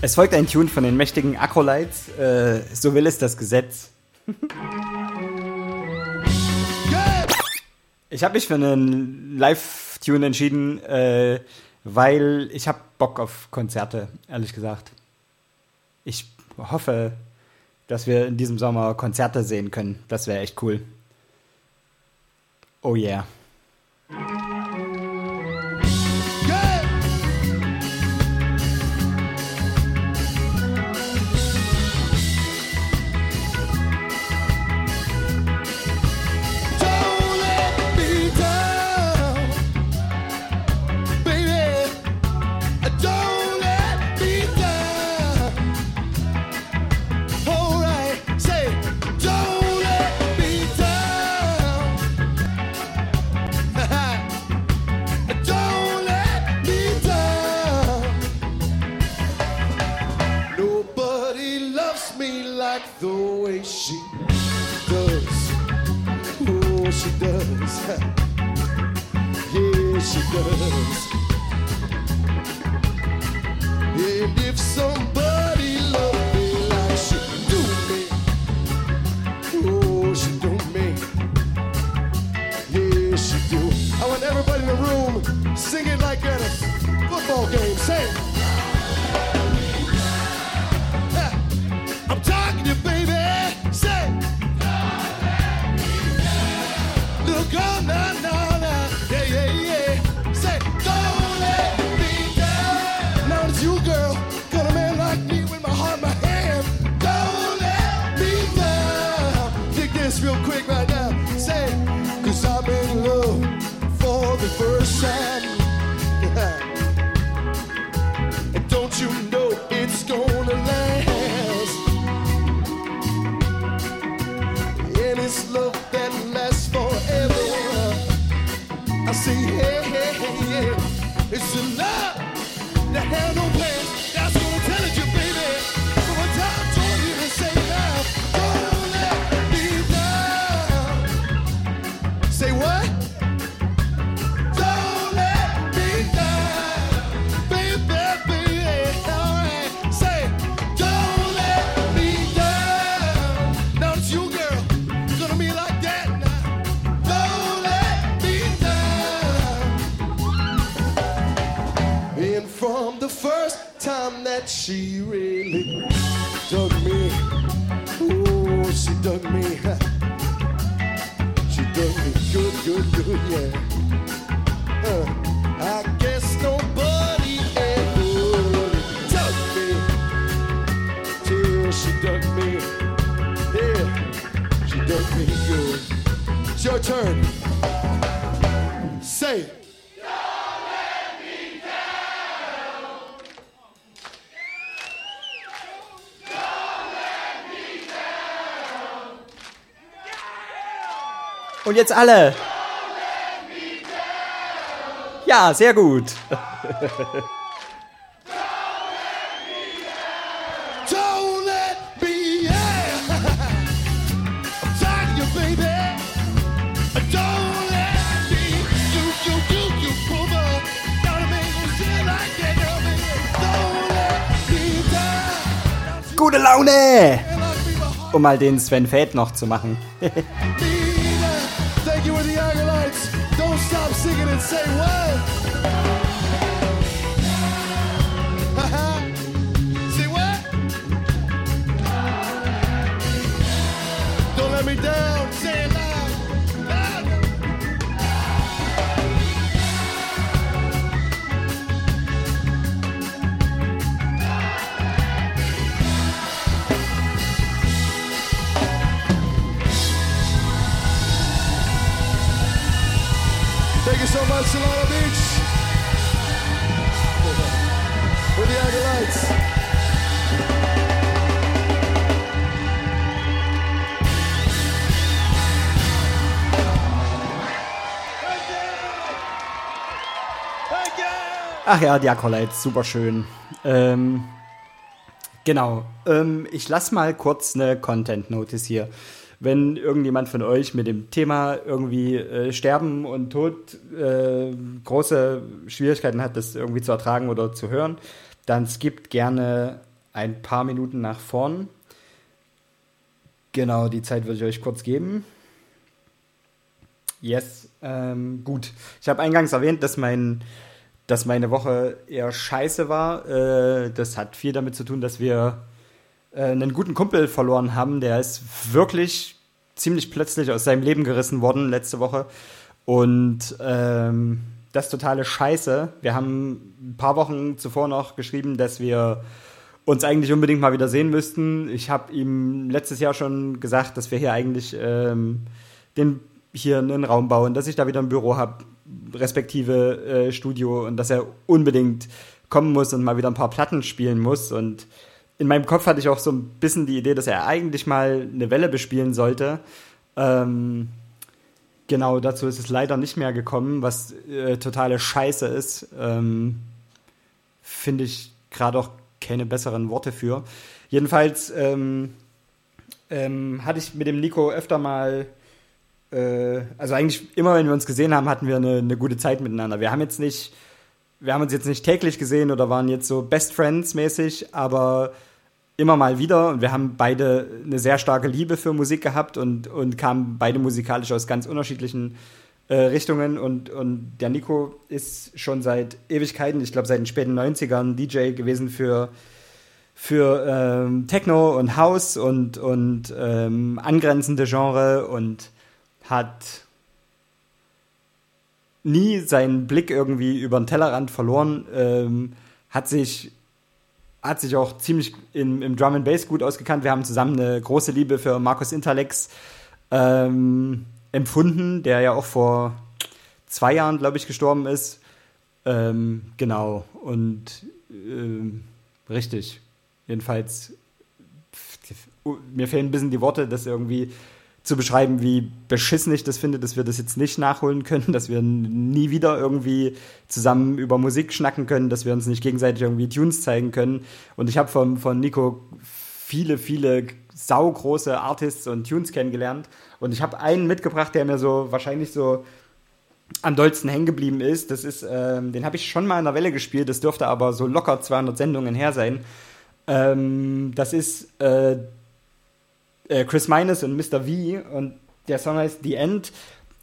Es folgt ein Tune von den mächtigen Acrolites. Äh, so will es das Gesetz. Ich habe mich für einen Live-Tune entschieden, äh, weil ich habe Bock auf Konzerte, ehrlich gesagt. Ich hoffe, dass wir in diesem Sommer Konzerte sehen können. Das wäre echt cool. Oh. Yeah! She girl, baby. Don't let me down. Gute Laune! Um mal den Sven Feld noch zu machen. (laughs) down. Say Ach ja, die Acolytes, super schön. Ähm, genau. Ähm, ich lasse mal kurz eine Content Notice hier. Wenn irgendjemand von euch mit dem Thema irgendwie äh, Sterben und Tod äh, große Schwierigkeiten hat, das irgendwie zu ertragen oder zu hören, dann skippt gerne ein paar Minuten nach vorn. Genau, die Zeit würde ich euch kurz geben. Yes, ähm, gut. Ich habe eingangs erwähnt, dass mein dass meine Woche eher scheiße war. Äh, das hat viel damit zu tun, dass wir äh, einen guten Kumpel verloren haben. Der ist wirklich ziemlich plötzlich aus seinem Leben gerissen worden letzte Woche. Und ähm, das totale Scheiße. Wir haben ein paar Wochen zuvor noch geschrieben, dass wir uns eigentlich unbedingt mal wieder sehen müssten. Ich habe ihm letztes Jahr schon gesagt, dass wir hier eigentlich ähm, den hier einen Raum bauen, dass ich da wieder ein Büro habe, respektive äh, Studio und dass er unbedingt kommen muss und mal wieder ein paar Platten spielen muss. Und in meinem Kopf hatte ich auch so ein bisschen die Idee, dass er eigentlich mal eine Welle bespielen sollte. Ähm, genau, dazu ist es leider nicht mehr gekommen, was äh, totale Scheiße ist. Ähm, Finde ich gerade auch keine besseren Worte für. Jedenfalls ähm, ähm, hatte ich mit dem Nico öfter mal äh, also eigentlich immer, wenn wir uns gesehen haben, hatten wir eine, eine gute Zeit miteinander. Wir haben jetzt nicht, wir haben uns jetzt nicht täglich gesehen oder waren jetzt so Best Friends mäßig, aber immer mal wieder und wir haben beide eine sehr starke Liebe für Musik gehabt und, und kamen beide musikalisch aus ganz unterschiedlichen äh, Richtungen und, und der Nico ist schon seit Ewigkeiten, ich glaube seit den späten 90ern DJ gewesen für für ähm, Techno und House und, und ähm, angrenzende Genre und hat nie seinen Blick irgendwie über den Tellerrand verloren, ähm, hat sich hat sich auch ziemlich in, im Drum and Bass gut ausgekannt. Wir haben zusammen eine große Liebe für Markus Interlex ähm, empfunden, der ja auch vor zwei Jahren, glaube ich, gestorben ist. Ähm, genau, und ähm, richtig. Jedenfalls, mir fehlen ein bisschen die Worte, das irgendwie zu beschreiben, wie beschissen ich das finde, dass wir das jetzt nicht nachholen können, dass wir nie wieder irgendwie zusammen über Musik schnacken können, dass wir uns nicht gegenseitig irgendwie Tunes zeigen können. Und ich habe von, von Nico viele, viele saugroße Artists und Tunes kennengelernt. Und ich habe einen mitgebracht, der mir so wahrscheinlich so am dollsten hängen geblieben ist. Das ist, ähm, den habe ich schon mal in der Welle gespielt, das dürfte aber so locker 200 Sendungen her sein. Ähm, das ist äh, äh, Chris Minus und Mr. V und der Song heißt The End.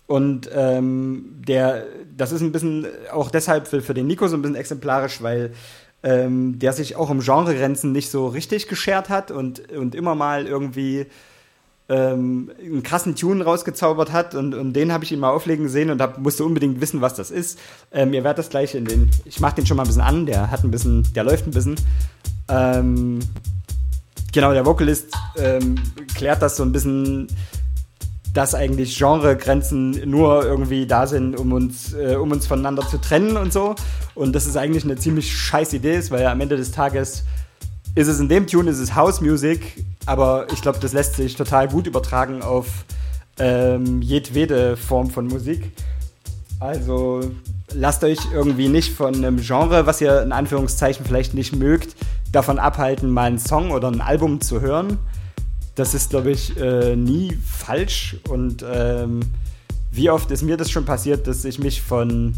Und ähm, der, das ist ein bisschen auch deshalb für, für den Nico so ein bisschen exemplarisch, weil ähm, der sich auch um Genregrenzen nicht so richtig geschert hat und, und immer mal irgendwie ähm, einen krassen Tune rausgezaubert hat und, und den habe ich ihn mal auflegen gesehen und hab, musste unbedingt wissen, was das ist. Ähm, ihr werdet das gleich in den, ich mache den schon mal ein bisschen an, der hat ein bisschen, der läuft ein bisschen. Ähm, genau, der Vocalist ähm, klärt das so ein bisschen, dass eigentlich Genregrenzen nur irgendwie da sind, um uns, äh, um uns voneinander zu trennen und so. Und das ist eigentlich eine ziemlich scheiß Idee ist, weil am Ende des Tages ist es in dem Tune, ist es House Music, aber ich glaube, das lässt sich total gut übertragen auf ähm, jedwede Form von Musik. Also lasst euch irgendwie nicht von einem Genre, was ihr in Anführungszeichen vielleicht nicht mögt, davon abhalten, mal einen Song oder ein Album zu hören. Das ist, glaube ich, äh, nie falsch. Und ähm, wie oft ist mir das schon passiert, dass ich mich von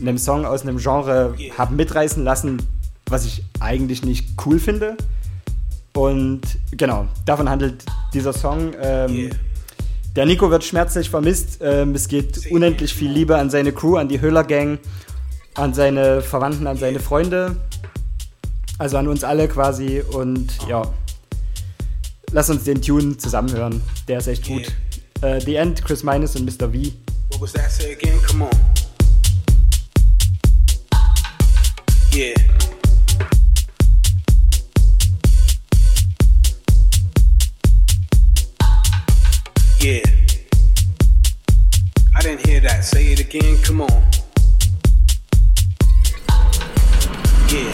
einem Song aus einem Genre habe mitreißen lassen, was ich eigentlich nicht cool finde. Und genau, davon handelt dieser Song. Ähm, Der Nico wird schmerzlich vermisst. Ähm, es geht unendlich viel Liebe an seine Crew, an die Höhler Gang, an seine Verwandten, an seine Freunde. Also an uns alle quasi. Und ja, lass uns den Tune zusammenhören. Der ist echt gut. Äh, The End, Chris Minus und Mr. V. What was that? Say again. Come on. Yeah. Yeah. I didn't hear that. Say it again. Come on. Yeah.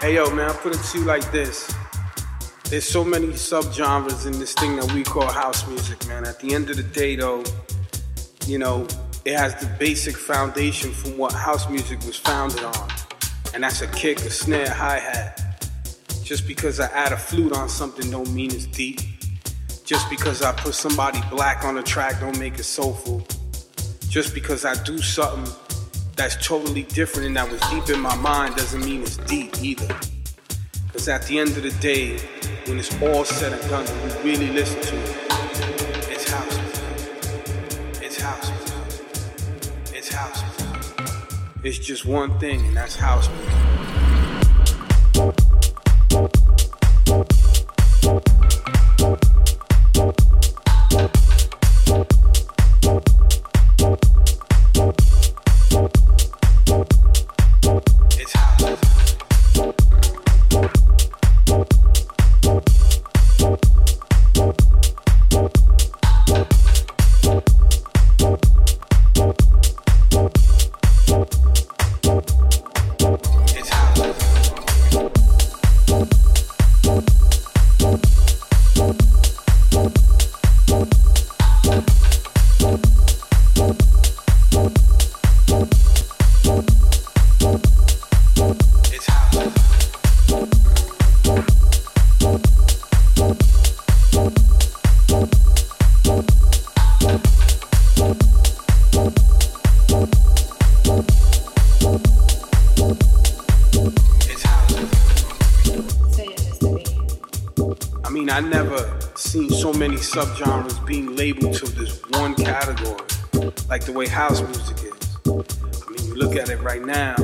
Hey yo, man, I put it to you like this. There's so many subgenres in this thing that we call house music, man. At the end of the day, though, you know, it has the basic foundation from what house music was founded on. And that's a kick, a snare, hi hat. Just because I add a flute on something don't mean it's deep. Just because I put somebody black on a track don't make it soulful. Just because I do something that's totally different and that was deep in my mind doesn't mean it's deep either. Because at the end of the day, when it's all said and done, we really listen to it, it's house music. It's house music. It's house music. It's just one thing, and that's house music. Subgenres being labeled to this one category, like the way house music is. I mean, you look at it right now,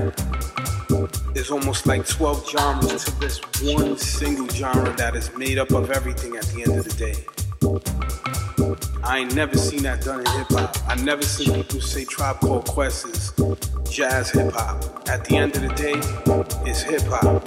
there's almost like 12 genres to this one single genre that is made up of everything at the end of the day. I ain't never seen that done in hip hop. I never seen people say Tribe Called Quest is jazz hip hop. At the end of the day, it's hip hop.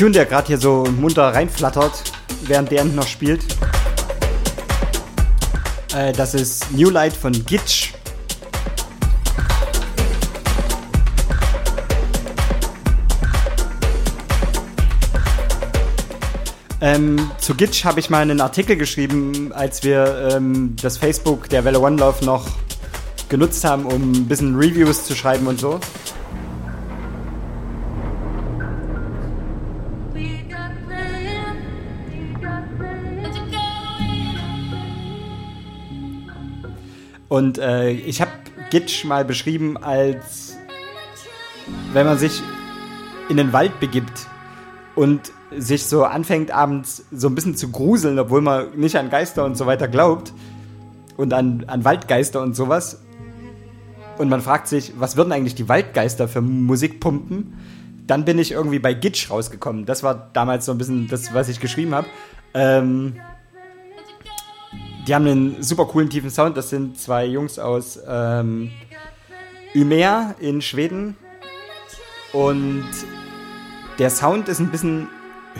Tune, der gerade hier so munter reinflattert, während der noch spielt, äh, das ist New Light von Gitch. Ähm, zu Gitch habe ich mal einen Artikel geschrieben, als wir ähm, das Facebook der Welle One Love noch genutzt haben, um ein bisschen Reviews zu schreiben und so. Und äh, ich habe Gitsch mal beschrieben als, wenn man sich in den Wald begibt und sich so anfängt abends so ein bisschen zu gruseln, obwohl man nicht an Geister und so weiter glaubt und an, an Waldgeister und sowas. Und man fragt sich, was würden eigentlich die Waldgeister für Musik pumpen? Dann bin ich irgendwie bei Gitsch rausgekommen. Das war damals so ein bisschen das, was ich geschrieben habe. Ähm, die haben einen super coolen tiefen Sound. Das sind zwei Jungs aus ähm, Umeå in Schweden. Und der Sound ist ein bisschen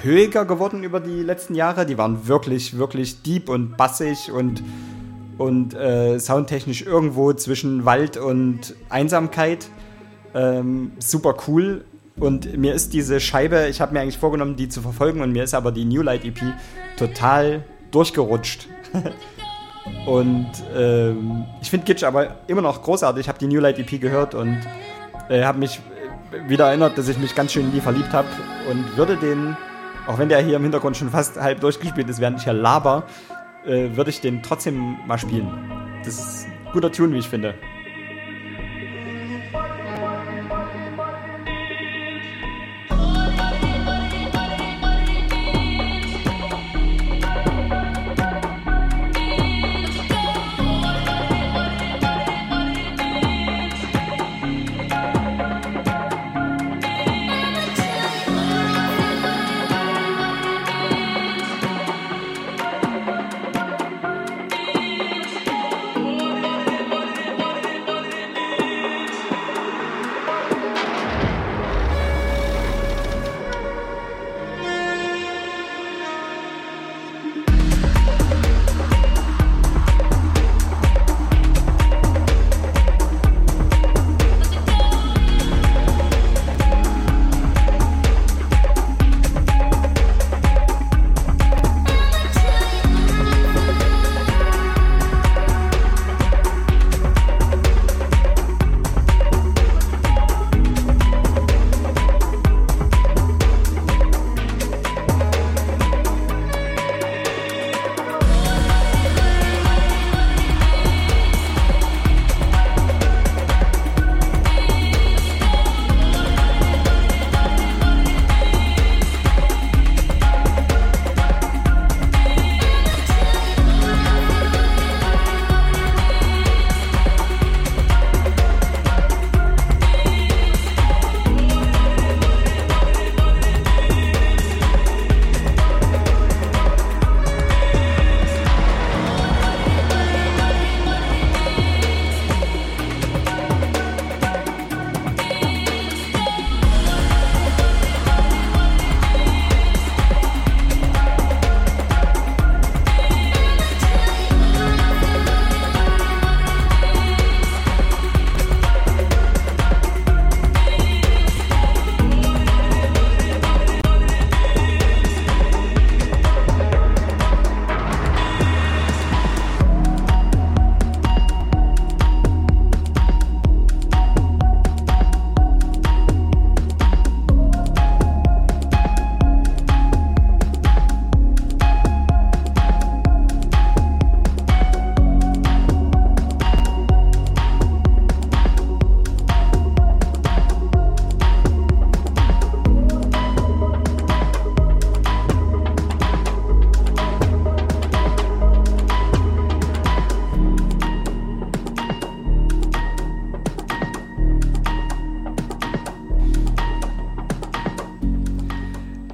höhiger geworden über die letzten Jahre. Die waren wirklich, wirklich deep und bassig und, und äh, soundtechnisch irgendwo zwischen Wald und Einsamkeit. Ähm, super cool. Und mir ist diese Scheibe, ich habe mir eigentlich vorgenommen, die zu verfolgen, und mir ist aber die New Light EP total durchgerutscht. (laughs) und ähm, ich finde Gitsch aber immer noch großartig. Ich habe die New Light EP gehört und äh, habe mich wieder erinnert, dass ich mich ganz schön in die verliebt habe und würde den, auch wenn der hier im Hintergrund schon fast halb durchgespielt ist, während ich hier laber, äh, würde ich den trotzdem mal spielen. Das ist ein guter Tune, wie ich finde.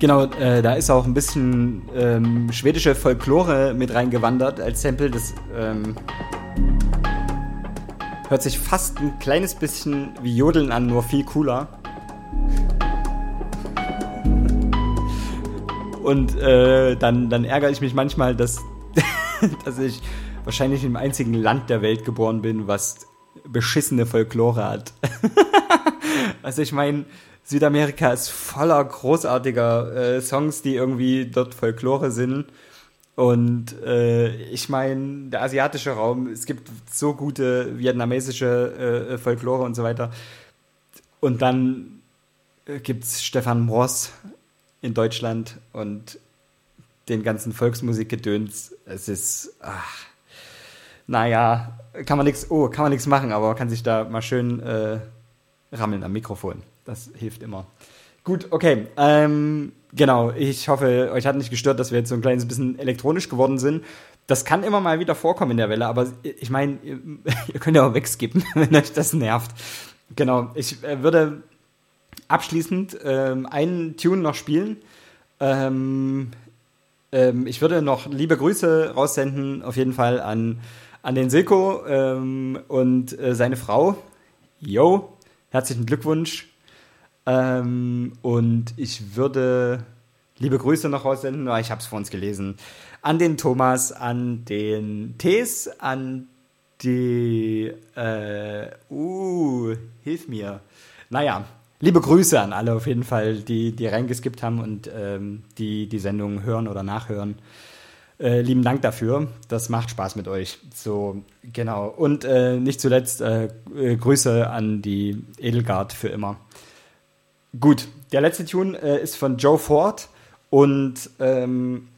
Genau, äh, da ist auch ein bisschen ähm, schwedische Folklore mit reingewandert als Sample. Das ähm, hört sich fast ein kleines bisschen wie Jodeln an, nur viel cooler. Und äh, dann, dann ärgere ich mich manchmal, dass, (laughs) dass ich wahrscheinlich im einzigen Land der Welt geboren bin, was beschissene Folklore hat. (laughs) also ich meine, Südamerika ist voller großartiger äh, Songs, die irgendwie dort Folklore sind. Und äh, ich meine, der asiatische Raum, es gibt so gute vietnamesische äh, Folklore und so weiter. Und dann äh, gibt es Stefan Moss in Deutschland und den ganzen Volksmusikgedöns. Es ist, ach, naja, kann man nichts, oh, kann man nichts machen, aber man kann sich da mal schön äh, rammeln am Mikrofon. Das hilft immer. Gut, okay. Ähm, genau, ich hoffe, euch hat nicht gestört, dass wir jetzt so ein kleines bisschen elektronisch geworden sind. Das kann immer mal wieder vorkommen in der Welle, aber ich meine, (laughs) ihr, könnt ja auch wegskippen, (laughs) wenn euch das nervt. Genau, ich äh, würde abschließend ähm, einen Tune noch spielen. Ähm, ähm, ich würde noch liebe Grüße raussenden, auf jeden Fall an, an den Silko ähm, und äh, seine Frau. Yo, herzlichen Glückwunsch. Ähm, und ich würde liebe Grüße noch raussenden, aber ich habe es vor uns gelesen. An den Thomas, an den Tees, an die, äh, uh, hilf mir. Naja, liebe Grüße an alle auf jeden Fall, die, die reingeskippt haben und ähm, die die Sendung hören oder nachhören. Äh, lieben Dank dafür. Das macht Spaß mit euch. So, genau. Und äh, nicht zuletzt äh, Grüße an die Edelgard für immer. Gut, der letzte Tune äh, ist von Joe Ford und ähm,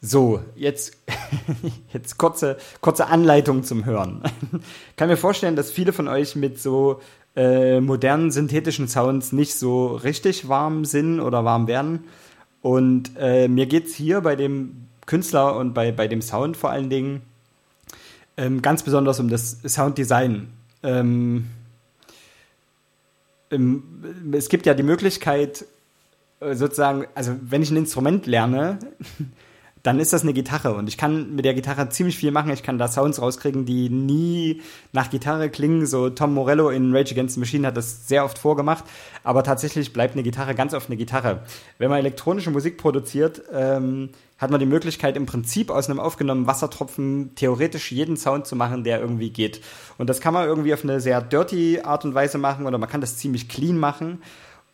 so, jetzt, (laughs) jetzt kurze, kurze Anleitung zum Hören. (laughs) Kann mir vorstellen, dass viele von euch mit so äh, modernen synthetischen Sounds nicht so richtig warm sind oder warm werden. Und äh, mir geht es hier bei dem Künstler und bei, bei dem Sound vor allen Dingen ähm, ganz besonders um das Sounddesign. Ähm, es gibt ja die Möglichkeit, äh, sozusagen, also wenn ich ein Instrument lerne, dann ist das eine Gitarre und ich kann mit der Gitarre ziemlich viel machen. Ich kann da Sounds rauskriegen, die nie nach Gitarre klingen. So Tom Morello in Rage Against the Machine hat das sehr oft vorgemacht, aber tatsächlich bleibt eine Gitarre ganz oft eine Gitarre. Wenn man elektronische Musik produziert, ähm, hat man die Möglichkeit, im Prinzip aus einem aufgenommenen Wassertropfen theoretisch jeden Sound zu machen, der irgendwie geht. Und das kann man irgendwie auf eine sehr dirty Art und Weise machen oder man kann das ziemlich clean machen.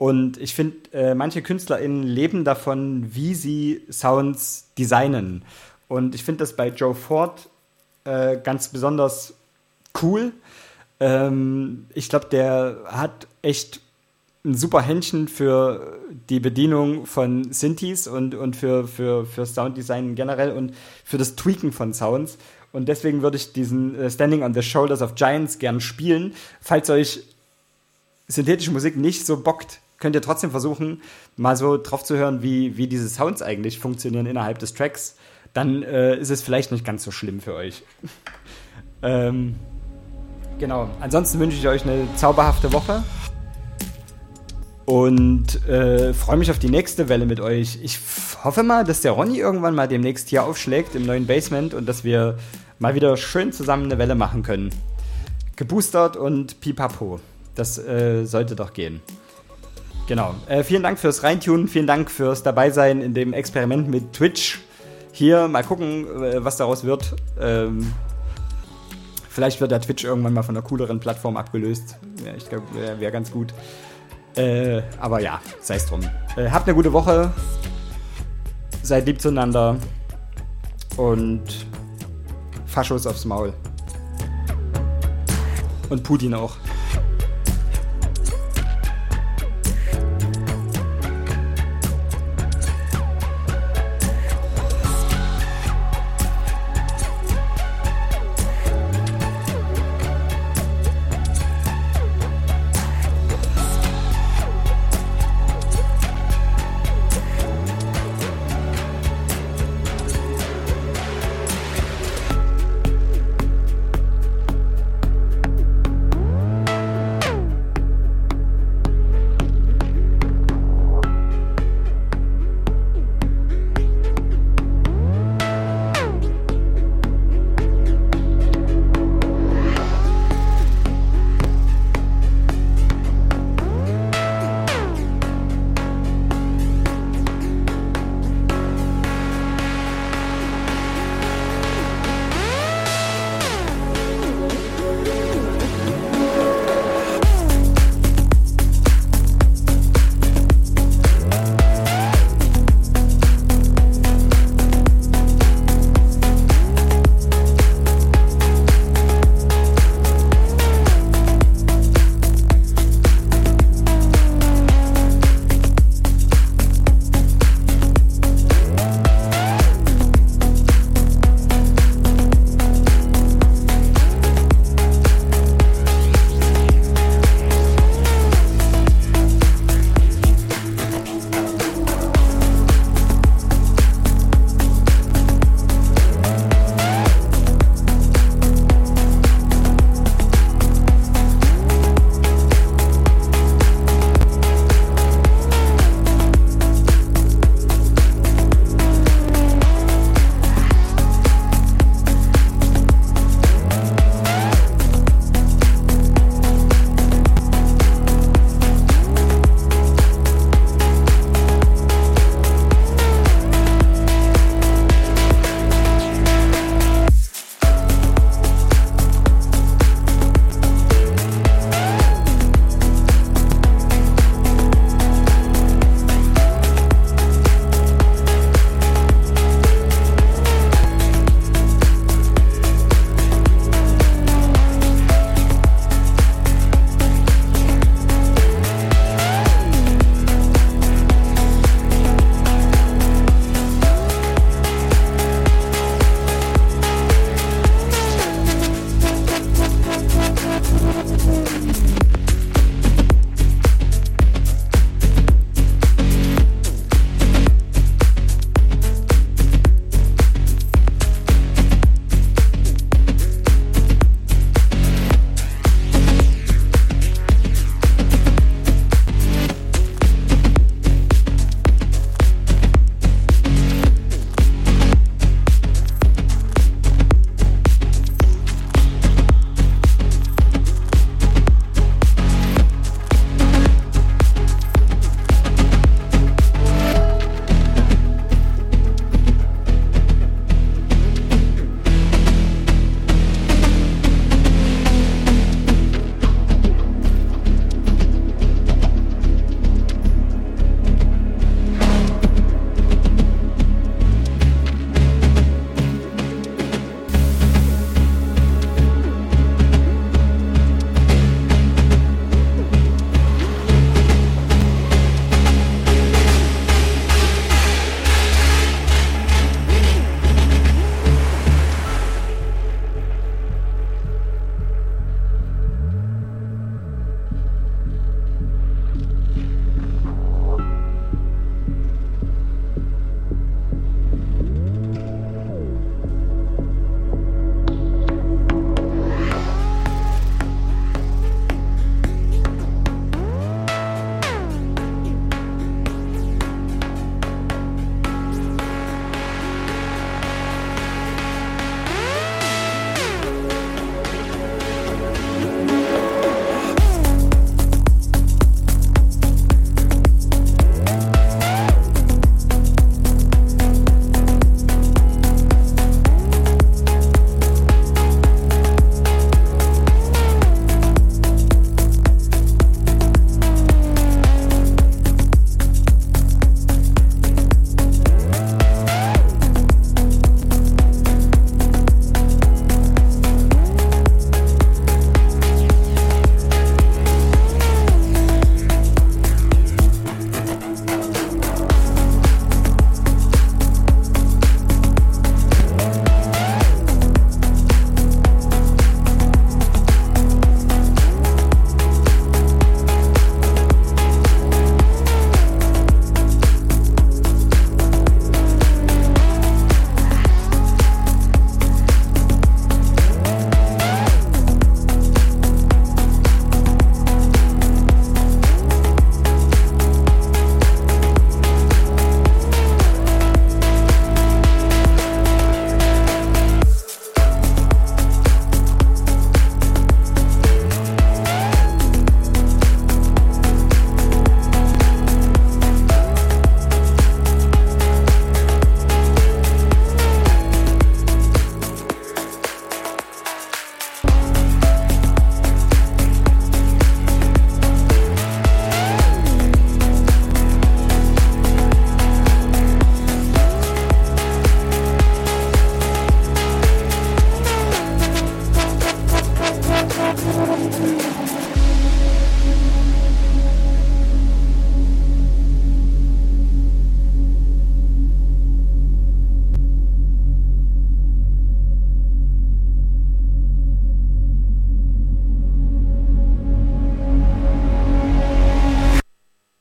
Und ich finde, äh, manche KünstlerInnen leben davon, wie sie Sounds designen. Und ich finde das bei Joe Ford äh, ganz besonders cool. Ähm, ich glaube, der hat echt ein super Händchen für die Bedienung von Synthes und, und für, für, für Sounddesign generell und für das Tweaken von Sounds. Und deswegen würde ich diesen äh, Standing on the Shoulders of Giants gern spielen. Falls euch synthetische Musik nicht so bockt, könnt ihr trotzdem versuchen, mal so drauf zu hören, wie, wie diese Sounds eigentlich funktionieren innerhalb des Tracks. Dann äh, ist es vielleicht nicht ganz so schlimm für euch. (laughs) ähm, genau. Ansonsten wünsche ich euch eine zauberhafte Woche. Und äh, freue mich auf die nächste Welle mit euch. Ich hoffe mal, dass der Ronny irgendwann mal demnächst hier aufschlägt im neuen Basement und dass wir mal wieder schön zusammen eine Welle machen können. Geboostert und pipapo. Das äh, sollte doch gehen. Genau. Äh, vielen Dank fürs Reintunen, vielen Dank fürs Dabeisein in dem Experiment mit Twitch. Hier mal gucken, äh, was daraus wird. Ähm, vielleicht wird der Twitch irgendwann mal von einer cooleren Plattform abgelöst. Ja, ich glaube, wäre wär ganz gut. Äh, aber ja, sei es drum. Äh, habt eine gute Woche. Seid lieb zueinander. Und Faschos aufs Maul. Und Putin auch.